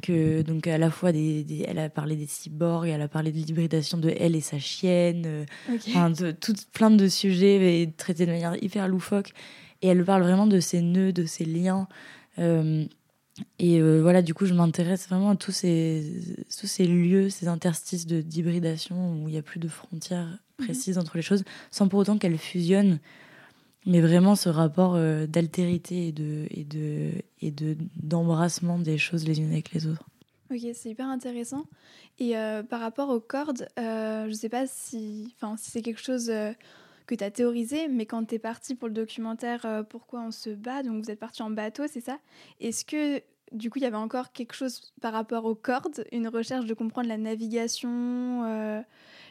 [SPEAKER 2] Que, donc, à la fois, des, elle a parlé des cyborgs, elle a parlé de l'hybridation de elle et sa chienne, euh, de, tout, plein de sujets et traités de manière hyper loufoque. Et elle parle vraiment de ses nœuds, de ses liens. Euh, et voilà, du coup, je m'intéresse vraiment à tous ces, tous ces lieux, ces interstices d'hybridation où il n'y a plus de frontières mhm. précises entre les choses, sans pour autant qu'elles fusionnent mais vraiment ce rapport euh, d'altérité et de et de et de d'embrassement des choses les unes avec les autres.
[SPEAKER 1] Ok, c'est hyper intéressant. Et euh, par rapport aux cordes, euh, je sais pas si, enfin, si c'est quelque chose que tu as théorisé, mais quand tu es parti pour le documentaire Pourquoi on se bat, donc vous êtes parti en bateau, c'est ça? Est-ce que du coup il y avait encore quelque chose par rapport aux cordes, une recherche de comprendre la navigation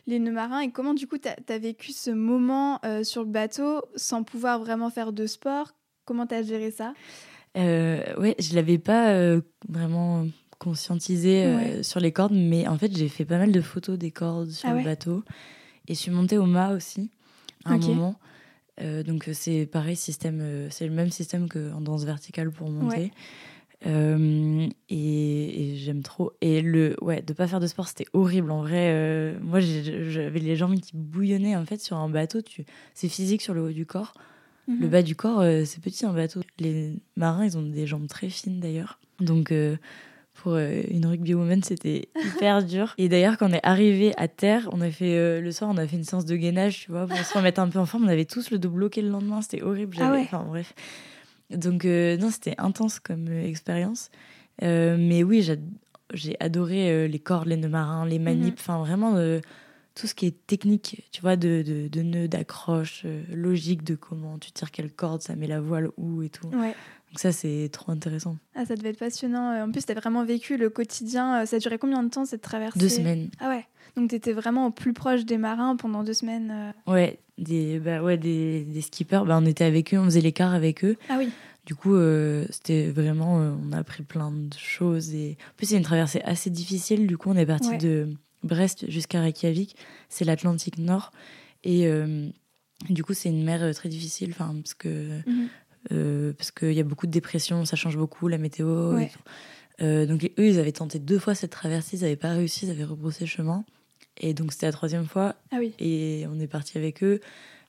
[SPEAKER 1] les nœuds marins. Et comment du coup tu as, vécu ce moment euh, sur le bateau sans pouvoir vraiment faire de sport? Comment tu as géré ça?
[SPEAKER 2] Euh, Ouais, je l'avais pas euh, vraiment conscientisé euh, sur les cordes, mais en fait j'ai fait pas mal de photos des cordes sur ah le bateau. Et je suis montée au mât aussi à un moment. donc c'est pareil système, c'est le même système qu'en danse verticale pour monter. Euh, et, j'aime trop. Et le, ouais, de pas faire de sport, c'était horrible. En vrai, euh, moi, j'avais les jambes qui bouillonnaient. En fait, sur un bateau, tu... c'est physique sur le haut du corps. Le mhm. bas du corps, euh, c'est petit un bateau. Les marins, ils ont des jambes très fines d'ailleurs. Donc, pour une rugby woman, c'était hyper dur. Et d'ailleurs, quand on est arrivé à terre, on a fait le soir, on a fait une séance de gainage, tu vois, pour se remettre un peu en forme. On avait tous le dos bloqué le lendemain, c'était horrible.
[SPEAKER 1] Ah ouais.
[SPEAKER 2] Enfin, bref. Donc, euh, non, c'était intense comme euh, expérience. Euh, mais oui, j'ai adoré les cordes, les nœuds marins, les manips, mhm. enfin vraiment tout ce qui est technique, tu vois, de, de, de nœuds, d'accroche, logique de comment tu tires quelle corde, ça met la voile où et tout.
[SPEAKER 1] Ouais.
[SPEAKER 2] Donc ça, c'est trop intéressant.
[SPEAKER 1] Ah, ça devait être passionnant. En plus, tu as vraiment vécu le quotidien. Ça a duré combien de temps cette traversée?
[SPEAKER 2] Deux semaines.
[SPEAKER 1] Ah ouais. Donc tu étais vraiment au plus proche des marins pendant deux semaines.
[SPEAKER 2] Ouais, des, bah ouais, des, des skippers. Bah, on était avec eux, on faisait l'écart avec eux.
[SPEAKER 1] Ah oui.
[SPEAKER 2] Du coup, euh, c'était vraiment, euh, on a appris plein de choses. Et en plus, c'est une traversée assez difficile. Du coup, on est parti de Brest jusqu'à Reykjavik. C'est l'Atlantique Nord. Et euh, du coup, c'est une mer très difficile, enfin, parce que mhm. parce qu'il y a beaucoup de dépression, ça change beaucoup la météo. donc eux, ils avaient tenté deux fois cette traversée, ils n'avaient pas réussi, ils avaient rebroussé chemin. Et donc c'était la troisième fois.
[SPEAKER 1] Ah oui.
[SPEAKER 2] Et on est parti avec eux.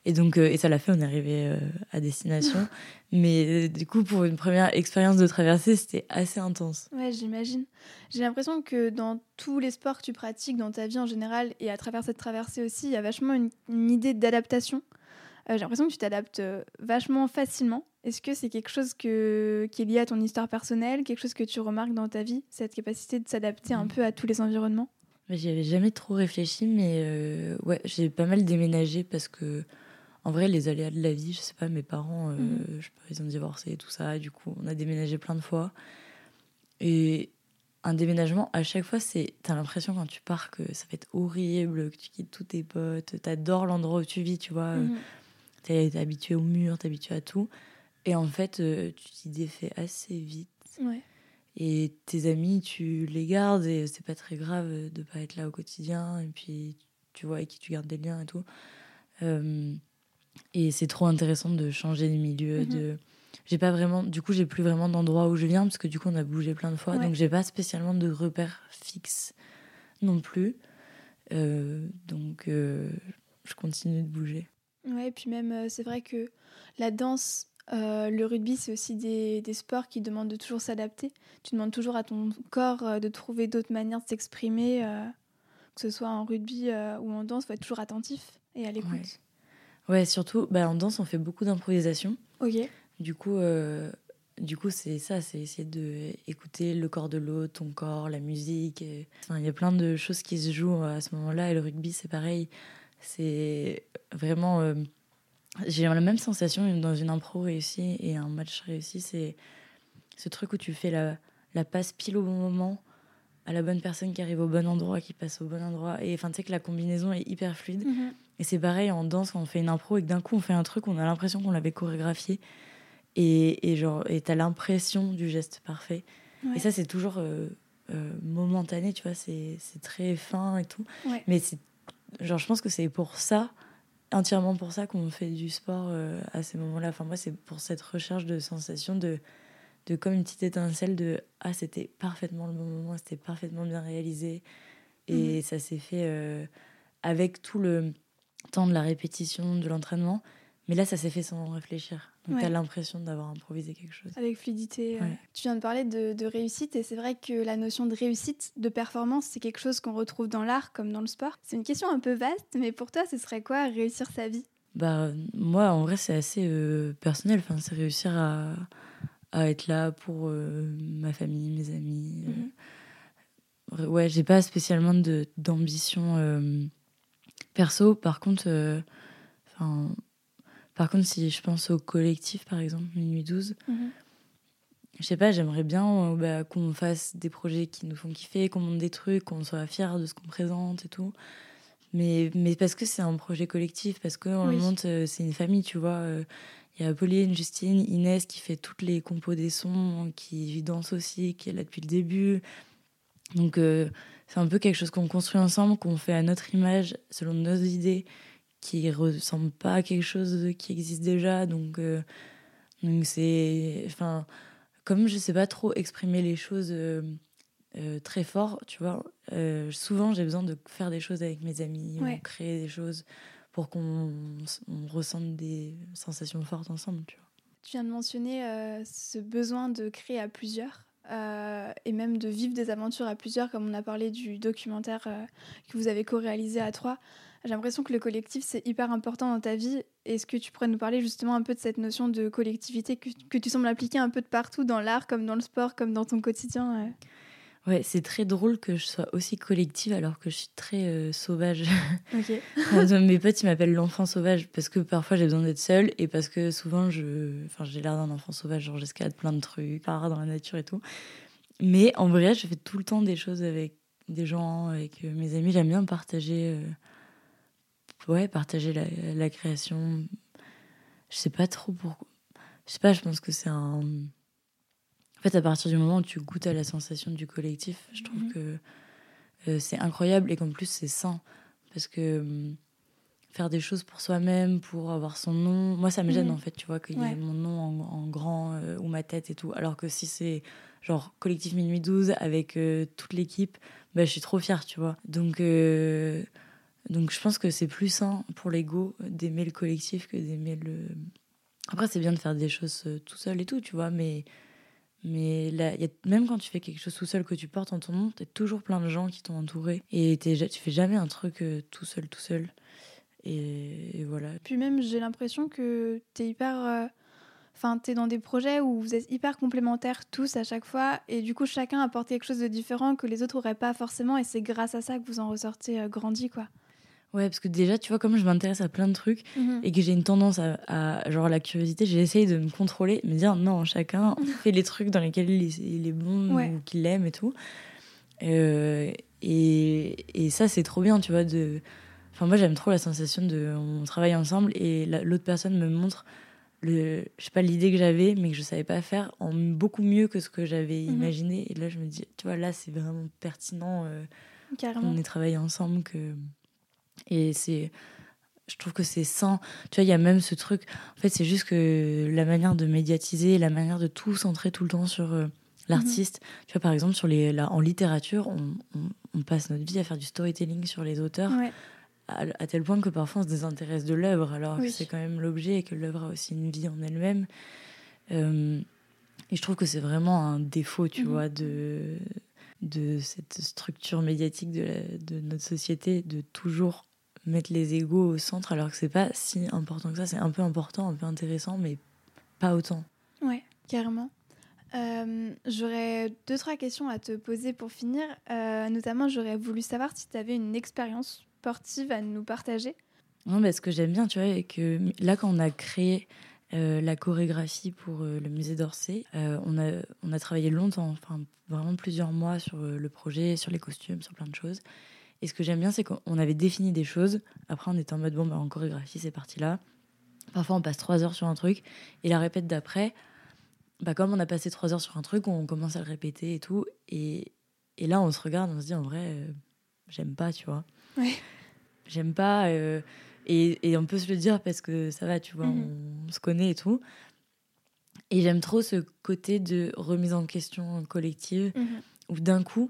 [SPEAKER 2] Et donc, et ça l'a fait, on est arrivé à destination. Mais euh, du coup, pour une première expérience de traversée, c'était assez intense.
[SPEAKER 1] Ouais, j'imagine. J'ai l'impression que dans tous les sports que tu pratiques, dans ta vie en général, et à travers cette traversée aussi, il y a vachement une, idée d'adaptation. Euh, j'ai l'impression que tu t'adaptes euh, vachement facilement. Est-ce que c'est quelque chose que, qui est lié à ton histoire personnelle, quelque chose que tu remarques dans ta vie, cette capacité de s'adapter un mm. peu à tous les environnements?
[SPEAKER 2] J'y avais jamais trop réfléchi, mais ouais, j'ai pas mal déménagé parce que en vrai, les aléas de la vie, je sais pas, mes parents, euh, mhm. je sais pas, ils ont divorcé et tout ça. du coup, on a déménagé plein de fois. Et un déménagement, à chaque fois, c'est t'as l'impression quand tu pars que ça va être horrible, que tu quittes tous tes potes, t'adores l'endroit où tu vis, tu vois.
[SPEAKER 1] Mhm.
[SPEAKER 2] T'es habitué au mur, t'es habitué à tout. Et en fait, euh, tu t'y défais assez vite.
[SPEAKER 1] Ouais.
[SPEAKER 2] Et tes amis, tu les gardes et c'est pas très grave de pas être là au quotidien. Et puis, tu vois avec qui tu gardes des liens et tout. Euh, et c'est trop intéressant de changer de milieu.
[SPEAKER 1] Mhm.
[SPEAKER 2] de... J'ai pas vraiment, du coup, j'ai plus vraiment d'endroit où je viens parce que du coup, on a bougé plein de fois.
[SPEAKER 1] Ouais.
[SPEAKER 2] Donc, j'ai pas spécialement de repères fixes non plus. Euh, donc, euh, je continue de bouger.
[SPEAKER 1] Ouais, et puis même, c'est vrai que la danse, euh, le rugby, c'est aussi des, des sports qui demandent de toujours s'adapter. Tu demandes toujours à ton corps euh, de trouver d'autres manières de s'exprimer, euh, que ce soit en rugby ou en danse, faut être toujours attentif et à l'écoute.
[SPEAKER 2] Ouais. Ouais, surtout, bah, en danse, on fait beaucoup d'improvisation.
[SPEAKER 1] Ok.
[SPEAKER 2] Du coup, du coup, c'est ça, c'est essayer de écouter le corps de l'autre, ton corps, la musique. et- Enfin, il y a plein de choses qui se jouent à ce moment-là. Et le rugby, c'est pareil. C'est vraiment. J'ai la même sensation dans une impro réussie et un match réussi. C'est ce truc où tu fais la, la passe pile au bon moment à la bonne personne qui arrive au bon endroit, qui passe au bon endroit. Et enfin, tu sais que la combinaison est hyper fluide.
[SPEAKER 1] Mhm.
[SPEAKER 2] Et c'est pareil en danse quand on fait une impro et que d'un coup on fait un truc, on a l'impression qu'on l'avait chorégraphié. Et, et genre, et t'as l'impression du geste parfait.
[SPEAKER 1] Ouais.
[SPEAKER 2] Et ça, c'est toujours euh, euh, momentané, tu vois, c'est très fin et tout.
[SPEAKER 1] Ouais.
[SPEAKER 2] Mais genre, je pense que c'est pour ça, entièrement pour ça qu'on fait du sport euh, à ces moments-là. Enfin, moi, c'est pour cette recherche de sensation de, de comme une petite étincelle de ah, c'était parfaitement le bon moment, c'était parfaitement bien réalisé. Et
[SPEAKER 1] Mhm.
[SPEAKER 2] ça s'est fait euh, avec tout le temps de la répétition, de l'entraînement. Mais là, ça s'est fait sans réfléchir. Donc,
[SPEAKER 1] Ouais.
[SPEAKER 2] t'as l'impression d'avoir improvisé quelque chose.
[SPEAKER 1] Avec fluidité.
[SPEAKER 2] Ouais.
[SPEAKER 1] Tu viens de parler de, de réussite et c'est vrai que la notion de réussite, de performance, c'est quelque chose qu'on retrouve dans l'art comme dans le sport. C'est une question un peu vaste, mais pour toi, ce serait quoi réussir sa vie?
[SPEAKER 2] Bah, moi, en vrai, c'est assez euh, personnel. Enfin, c'est réussir à, à être là pour euh, ma famille, mes amis. euh. Ouais, j'ai pas spécialement d'ambition euh, perso. Par contre, enfin, par contre, si je pense au collectif, par exemple, Minuit 12, je sais pas, j'aimerais bien euh, bah, qu'on fasse des projets qui nous font kiffer, qu'on monte des trucs, qu'on soit fiers de ce qu'on présente et tout. Mais, mais parce que c'est un projet collectif, parce qu'on
[SPEAKER 1] Oui.
[SPEAKER 2] le monte, euh, c'est une famille, tu vois. euh, Il y a Pauline, Justine, Inès qui fait toutes les compos des sons, qui danse aussi, qui est là depuis le début. Donc euh, c'est un peu quelque chose qu'on construit ensemble, qu'on fait à notre image, selon nos idées, qui ressemble pas à quelque chose qui existe déjà. Donc euh, donc c'est, enfin, comme je sais pas trop exprimer les choses euh, euh, très fort, tu vois. souvent j'ai besoin de faire des choses avec mes amis,
[SPEAKER 1] Ouais.
[SPEAKER 2] ou créer des choses pour qu'on on ressente des sensations fortes ensemble, tu vois.
[SPEAKER 1] Tu viens de mentionner ce besoin de créer à plusieurs euh, et même de vivre des aventures à plusieurs, comme on a parlé du documentaire euh, que vous avez co-réalisé à trois. J'ai l'impression que le collectif, c'est hyper important dans ta vie. Est-ce que tu pourrais nous parler justement un peu de cette notion de collectivité que, que tu sembles appliquer un peu de partout, dans l'art, comme dans le sport, comme dans ton quotidien euh?
[SPEAKER 2] Ouais, c'est très drôle que je sois aussi collective alors que je suis très euh, sauvage.
[SPEAKER 1] Ok.
[SPEAKER 2] Enfin, Mes potes, ils m'appellent l'enfant sauvage parce que parfois j'ai besoin d'être seule et parce que souvent je, enfin, j'ai l'air d'un enfant sauvage, genre j'escalade plein de trucs, part dans la nature et tout. Mais en vrai, je fais tout le temps des choses avec des gens, avec euh, mes amis. J'aime bien partager, euh, ouais, partager la, la création. Je sais pas trop pourquoi. Je sais pas, je pense que c'est un. En fait, à partir du moment où tu goûtes à la sensation du collectif, je trouve
[SPEAKER 1] Mhm.
[SPEAKER 2] que euh, c'est incroyable et qu'en plus c'est sain. Parce que hum, faire des choses pour soi-même, pour avoir son nom, moi ça me gêne
[SPEAKER 1] Mhm.
[SPEAKER 2] en fait, tu vois, qu'il y ait mon nom en, en grand euh, ou ma tête et tout. Alors que si c'est genre collectif Minuit 12 avec euh, toute l'équipe, bah, je suis trop fière, tu vois. Donc, donc je pense que c'est plus sain pour l'ego d'aimer le collectif que d'aimer le. Après, c'est bien de faire des choses euh, tout seul et tout, tu vois, mais. Mais là, y a, même quand tu fais quelque chose tout seul que tu portes en ton nom, t'as toujours plein de gens qui t'ont entouré. Et tu fais jamais un truc euh, tout seul, tout seul. Et, et voilà.
[SPEAKER 1] Puis même, j'ai l'impression que t'es hyper. euh, Enfin, t'es dans des projets où vous êtes hyper complémentaires tous à chaque fois, et du coup, chacun apporte quelque chose de différent que les autres auraient pas forcément, et c'est grâce à ça que vous en ressortez grandi, quoi.
[SPEAKER 2] Ouais, parce que déjà, tu vois, comme je m'intéresse à plein de trucs et que j'ai une tendance à, à- genre la curiosité, j'essaye de me contrôler, me dire non, chacun fait les trucs dans lesquels il est, il est bon
[SPEAKER 1] Ouais.
[SPEAKER 2] ou qu'il aime et tout. Euh, et, et, ça, c'est trop bien, tu vois. De... Enfin, moi, j'aime trop la sensation de. On travaille ensemble et l'autre personne me montre, le, je sais pas, l'idée que j'avais, mais que je savais pas faire en beaucoup mieux que ce que j'avais mhm. imaginé. Et là, je me dis, tu vois, là, c'est vraiment pertinent. Euh, on ait travaillé ensemble. Que... Et c'est je trouve que c'est sain. Tu vois, il y a même ce truc. En fait, c'est juste que la manière de médiatiser, la manière de tout centrer tout le temps sur euh, l'artiste. Mhm. Tu vois, par exemple, sur les, en littérature, on, on, passe notre vie à faire du storytelling sur les auteurs. À, tel point que parfois on se désintéresse de l'œuvre, alors que c'est quand même l'objet et que l'œuvre a aussi une vie en elle-même. Euh, et je trouve que c'est vraiment un défaut, tu mhm. vois, de, de cette structure médiatique de, de notre société, de toujours mettre les égaux au centre alors que c'est pas si important que ça. C'est un peu important, un peu intéressant, mais pas autant.
[SPEAKER 1] Ouais, carrément. Euh, j'aurais deux, trois questions à te poser pour finir. Euh, notamment, j'aurais voulu savoir si tu avais une expérience sportive à nous partager.
[SPEAKER 2] Non, mais ce que j'aime bien, tu vois, et que là, quand on a créé euh, la chorégraphie pour le musée d'Orsay, on, a, on a travaillé longtemps, enfin vraiment plusieurs mois sur le projet, sur les costumes, sur plein de choses. Et ce que j'aime bien, c'est qu'on avait défini des choses. Après, on était en mode, bon, bah, en chorégraphie, c'est parti là. Parfois, on passe trois heures sur un truc. Et la répète d'après, bah, comme on a passé trois heures sur un truc, on commence à le répéter et tout. Et, et là, on se regarde, on se dit, en vrai, euh, j'aime pas, tu vois.
[SPEAKER 1] Ouais.
[SPEAKER 2] J'aime pas. Et, et, on peut se le dire parce que ça va, tu vois, mhm. on, se connaît et tout. Et j'aime trop ce côté de remise en question collective, mhm. où d'un coup,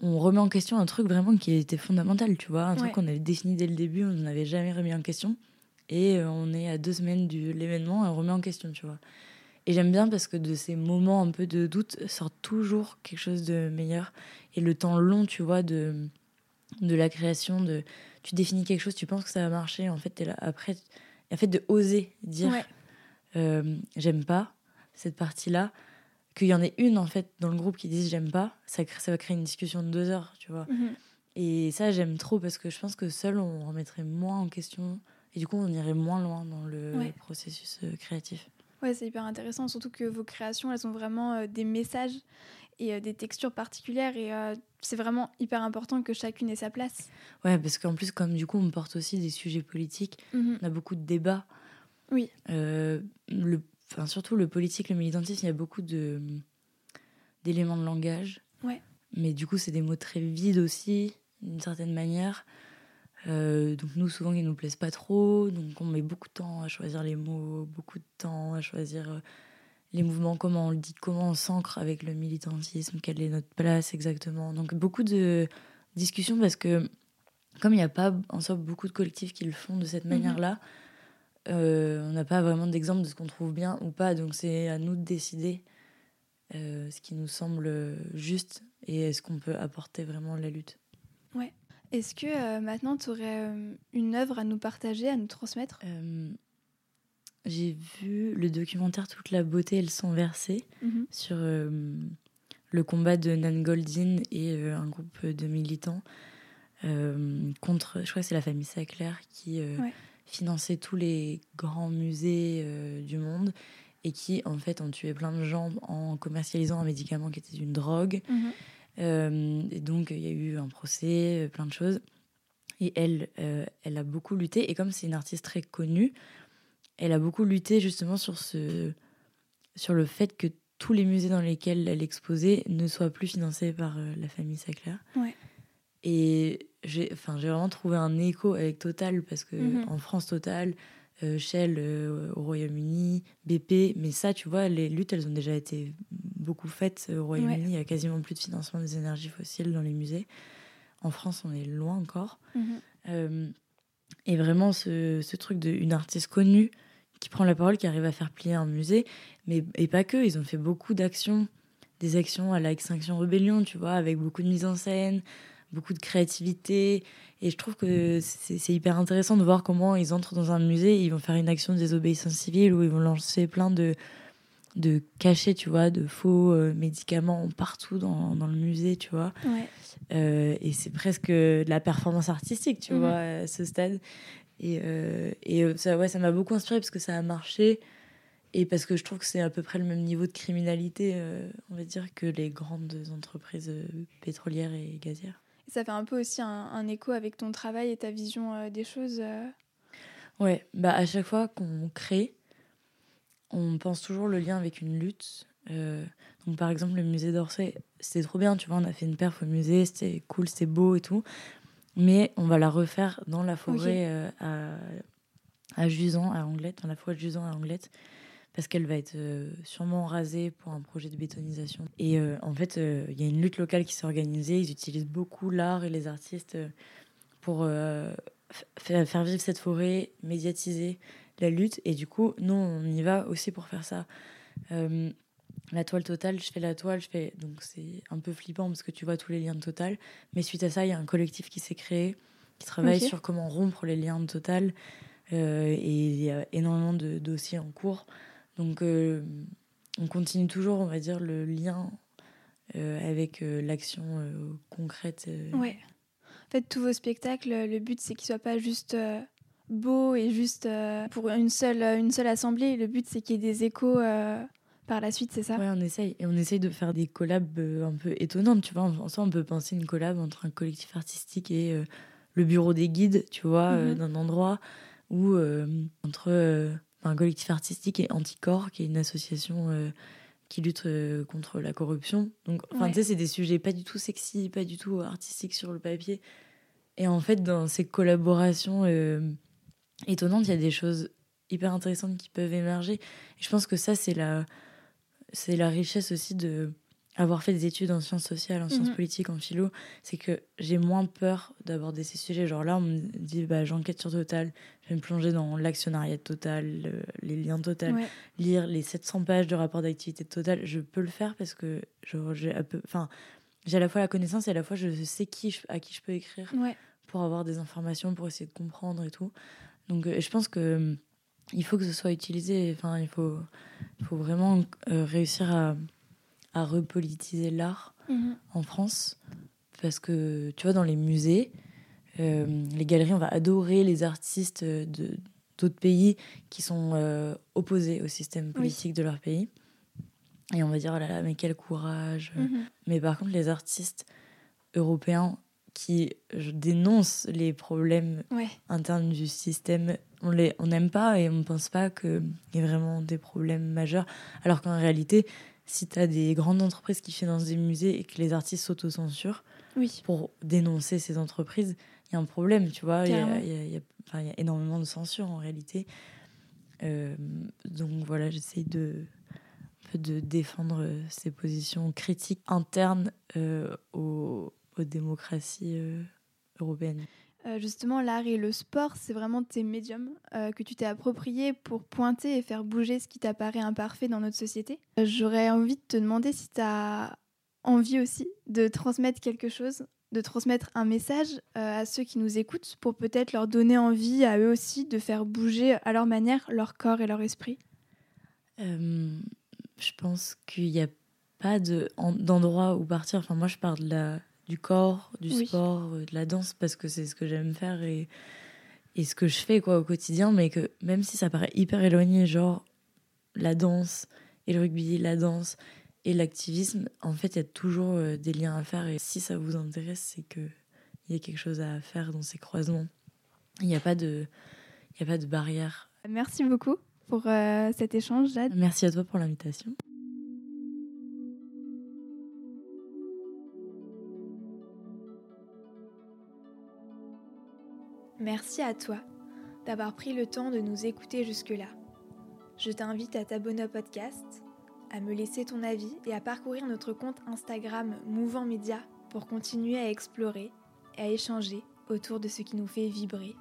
[SPEAKER 2] on remet en question un truc vraiment qui était fondamental, tu vois, un truc qu'on avait défini dès le début, on n'avait jamais remis en question. Et euh, on est à deux semaines de l'événement on remet en question, tu vois. Et j'aime bien parce que de ces moments un peu de doute sort toujours quelque chose de meilleur. Et le temps long, tu vois, de, de la création, de tu définis quelque chose, tu penses que ça va marcher, en fait, es là, après, en fait, de oser dire euh, j'aime pas cette partie-là qu'il y en ait une en fait dans le groupe qui dise j'aime pas, ça, ça va créer une discussion de deux heures, tu vois. Mhm. Et ça, j'aime trop parce que je pense que seul, on remettrait moins en question et du coup, on irait moins loin dans le processus euh, créatif.
[SPEAKER 1] Ouais, c'est hyper intéressant, surtout que vos créations, elles ont vraiment euh, des messages et euh, des textures particulières et c'est vraiment hyper important que chacune ait sa place.
[SPEAKER 2] Ouais, parce qu'en plus, comme du coup, on porte aussi des sujets politiques, mhm. on a beaucoup de débats.
[SPEAKER 1] Oui.
[SPEAKER 2] le enfin surtout le politique, le militantisme, il y a beaucoup de d'éléments de langage.
[SPEAKER 1] Ouais.
[SPEAKER 2] Mais du coup, c'est des mots très vides aussi, d'une certaine manière. Euh, donc nous, souvent, ils nous plaisent pas trop. Donc on met beaucoup de temps à choisir les mots, beaucoup de temps à choisir euh, les mouvements, comment on le dit, comment on s'ancre avec le militantisme, quelle est notre place exactement. Donc beaucoup de discussions parce que comme il n'y a pas en soi beaucoup de collectifs qui le font de cette mhm. manière-là, euh, on n'a pas vraiment d'exemple de ce qu'on trouve bien ou pas, donc c'est à nous de décider euh, ce qui nous semble juste et est-ce qu'on peut apporter vraiment la lutte.
[SPEAKER 1] Ouais. Est-ce que euh, maintenant tu aurais une œuvre à nous partager, à nous transmettre?
[SPEAKER 2] J'ai vu le documentaire Toute la beauté s'en versée mhm. sur le combat de Nan Goldin et un groupe de militants contre, je crois que c'est la famille Sackler qui financer tous les grands musées euh, du monde et qui en fait ont tué plein de gens en commercialisant un médicament qui était une drogue. Mhm. Euh, et donc il y a eu un procès, euh, plein de choses. Et elle, elle a beaucoup lutté. Et comme c'est une artiste très connue, elle a beaucoup lutté justement sur, ce, sur le fait que tous les musées dans lesquels elle exposait ne soient plus financés par la famille Sackler.
[SPEAKER 1] Ouais.
[SPEAKER 2] Et j'ai enfin, vraiment trouvé un écho avec Total, parce que mhm. en France, Total, euh, Shell euh, au Royaume-Uni, BP, mais ça, tu vois, les luttes, elles ont déjà été beaucoup faites au Royaume-Uni. Il y a quasiment plus de financement des énergies fossiles dans les musées. En France, on est loin encore. Mhm. Euh, et vraiment, ce, ce truc d'une artiste connue qui prend la parole, qui arrive à faire plier un musée, mais et pas que, ils ont fait beaucoup d'actions, des actions à la Extinction Rebellion, tu vois, avec beaucoup de mise en scène, beaucoup de créativité. Et je trouve que c'est hyper intéressant de voir comment ils entrent dans un musée, ils vont faire une action de désobéissance civile où ils vont lancer plein de, de cachets, tu vois, de faux euh, médicaments partout dans, dans, le musée, tu vois. Euh, et c'est presque de la performance artistique, tu mhm. vois, à ce stade. Et, euh, et ça ouais, ça m'a beaucoup inspiré parce que ça a marché. et parce que je trouve que c'est à peu près le même niveau de criminalité, on va dire, que les grandes entreprises pétrolières et gazières.
[SPEAKER 1] Ça fait un peu aussi un, écho avec ton travail et ta vision des choses.
[SPEAKER 2] Ouais, bah à chaque fois qu'on crée, on pense toujours le lien avec une lutte. donc par exemple le musée d'Orsay, c'était trop bien, tu vois, on a fait une perf au musée, c'était cool, c'était beau et tout. Mais on va la refaire dans la forêt à, à Jusan, à Anglette, dans la forêt de Jusan à Anglette, parce qu'elle va être euh, sûrement rasée pour un projet de bétonisation. Et euh, en fait, euh, il y a une lutte locale qui s'est organisée. Ils utilisent beaucoup l'art et les artistes pour faire vivre cette forêt, médiatiser la lutte. Et du coup, nous, on y va aussi pour faire ça. La toile totale, je fais la toile, je fais. Donc c'est un peu flippant parce que tu vois tous les liens de total. Mais suite à ça, il y a un collectif qui s'est créé, qui travaille sur comment rompre les liens de total. Euh, et il y a énormément de dossiers en cours. Donc euh, on continue toujours, on va dire, le lien euh, avec l'action concrète.
[SPEAKER 1] Ouais. En fait, tous vos spectacles, le but, c'est qu'ils soient pas juste beaux et juste pour une seule, une seule assemblée. Le but, c'est qu'il y ait des échos par la suite, c'est ça?
[SPEAKER 2] Ouais, on essaye. Et on essaye de faire des collabs un peu étonnantes, tu vois. En soi, on peut penser une collab entre un collectif artistique et le bureau des guides, tu vois, mhm. d'un endroit ou euh, entre euh, un collectif artistique et Anticorps, qui est une association euh, qui lutte contre la corruption. Donc, enfin, tu sais, c'est des sujets pas du tout sexy, pas du tout artistiques sur le papier. Et en fait, dans ces collaborations étonnantes, il y a des choses hyper intéressantes qui peuvent émerger. Et je pense que ça, c'est la, c'est la richesse aussi de avoir fait des études en sciences sociales, en sciences mhm. politiques, en philo, c'est que j'ai moins peur d'aborder ces sujets. Genre là, on me dit, bah, j'enquête sur Total, je vais me plonger dans l'actionnariat de Total, les liens de Total, lire les 700 pages de rapport d'activité de Total. Je peux le faire parce que j'ai enfin, à la fois la connaissance et à la fois je sais qui à qui je peux écrire pour avoir des informations, pour essayer de comprendre et tout. Donc euh, je pense que il faut que ce soit utilisé. Enfin, il faut, il faut vraiment euh, réussir à à repolitiser l'art mhm. en France. Parce que, tu vois, dans les musées, euh, les galeries, on va adorer les artistes de d'autres pays qui sont euh, opposés au système politique de leur pays. Et on va dire, oh là là, mais quel courage. Mhm. Mais par contre, les artistes européens qui dénoncent les problèmes internes du système, on les on n'aime pas et on ne pense pas qu'il y ait vraiment des problèmes majeurs. Alors qu'en réalité, si tu as des grandes entreprises qui financent des musées et que les artistes s'autocensurent oui. pour dénoncer ces entreprises, il y a un problème, tu vois. Il y, y, a énormément de censure en réalité. Euh, donc voilà, j'essaie de, de défendre ces positions critiques internes euh, aux, aux, démocraties euh, européennes.
[SPEAKER 1] Euh, justement, l'art et le sport, c'est vraiment tes médiums euh, que tu t'es appropriés pour pointer et faire bouger ce qui t'apparaît imparfait dans notre société. Euh, j'aurais envie de te demander si tu as envie aussi de transmettre quelque chose, de transmettre un message à ceux qui nous écoutent pour peut-être leur donner envie à eux aussi de faire bouger à leur manière leur corps et leur esprit.
[SPEAKER 2] je pense qu'il n'y a pas d'endroit où partir. Enfin, moi, je parle de la du corps, du sport, euh, de la danse, parce que c'est ce que j'aime faire et, et ce que je fais quoi au quotidien, mais que même si ça paraît hyper éloigné, genre la danse et le rugby, la danse et l'activisme, en fait, il y a toujours euh, des liens à faire. Et si ça vous intéresse, c'est qu'il y a quelque chose à faire dans ces croisements. Il n'y a pas de, il a pas de barrière.
[SPEAKER 1] Merci beaucoup pour euh, cet échange, Jade.
[SPEAKER 2] Merci à toi pour l'invitation.
[SPEAKER 3] Merci à toi d'avoir pris le temps de nous écouter jusque-là. Je t'invite à t'abonner au podcast, à me laisser ton avis et à parcourir notre compte Instagram Mouvant Média pour continuer à explorer et à échanger autour de ce qui nous fait vibrer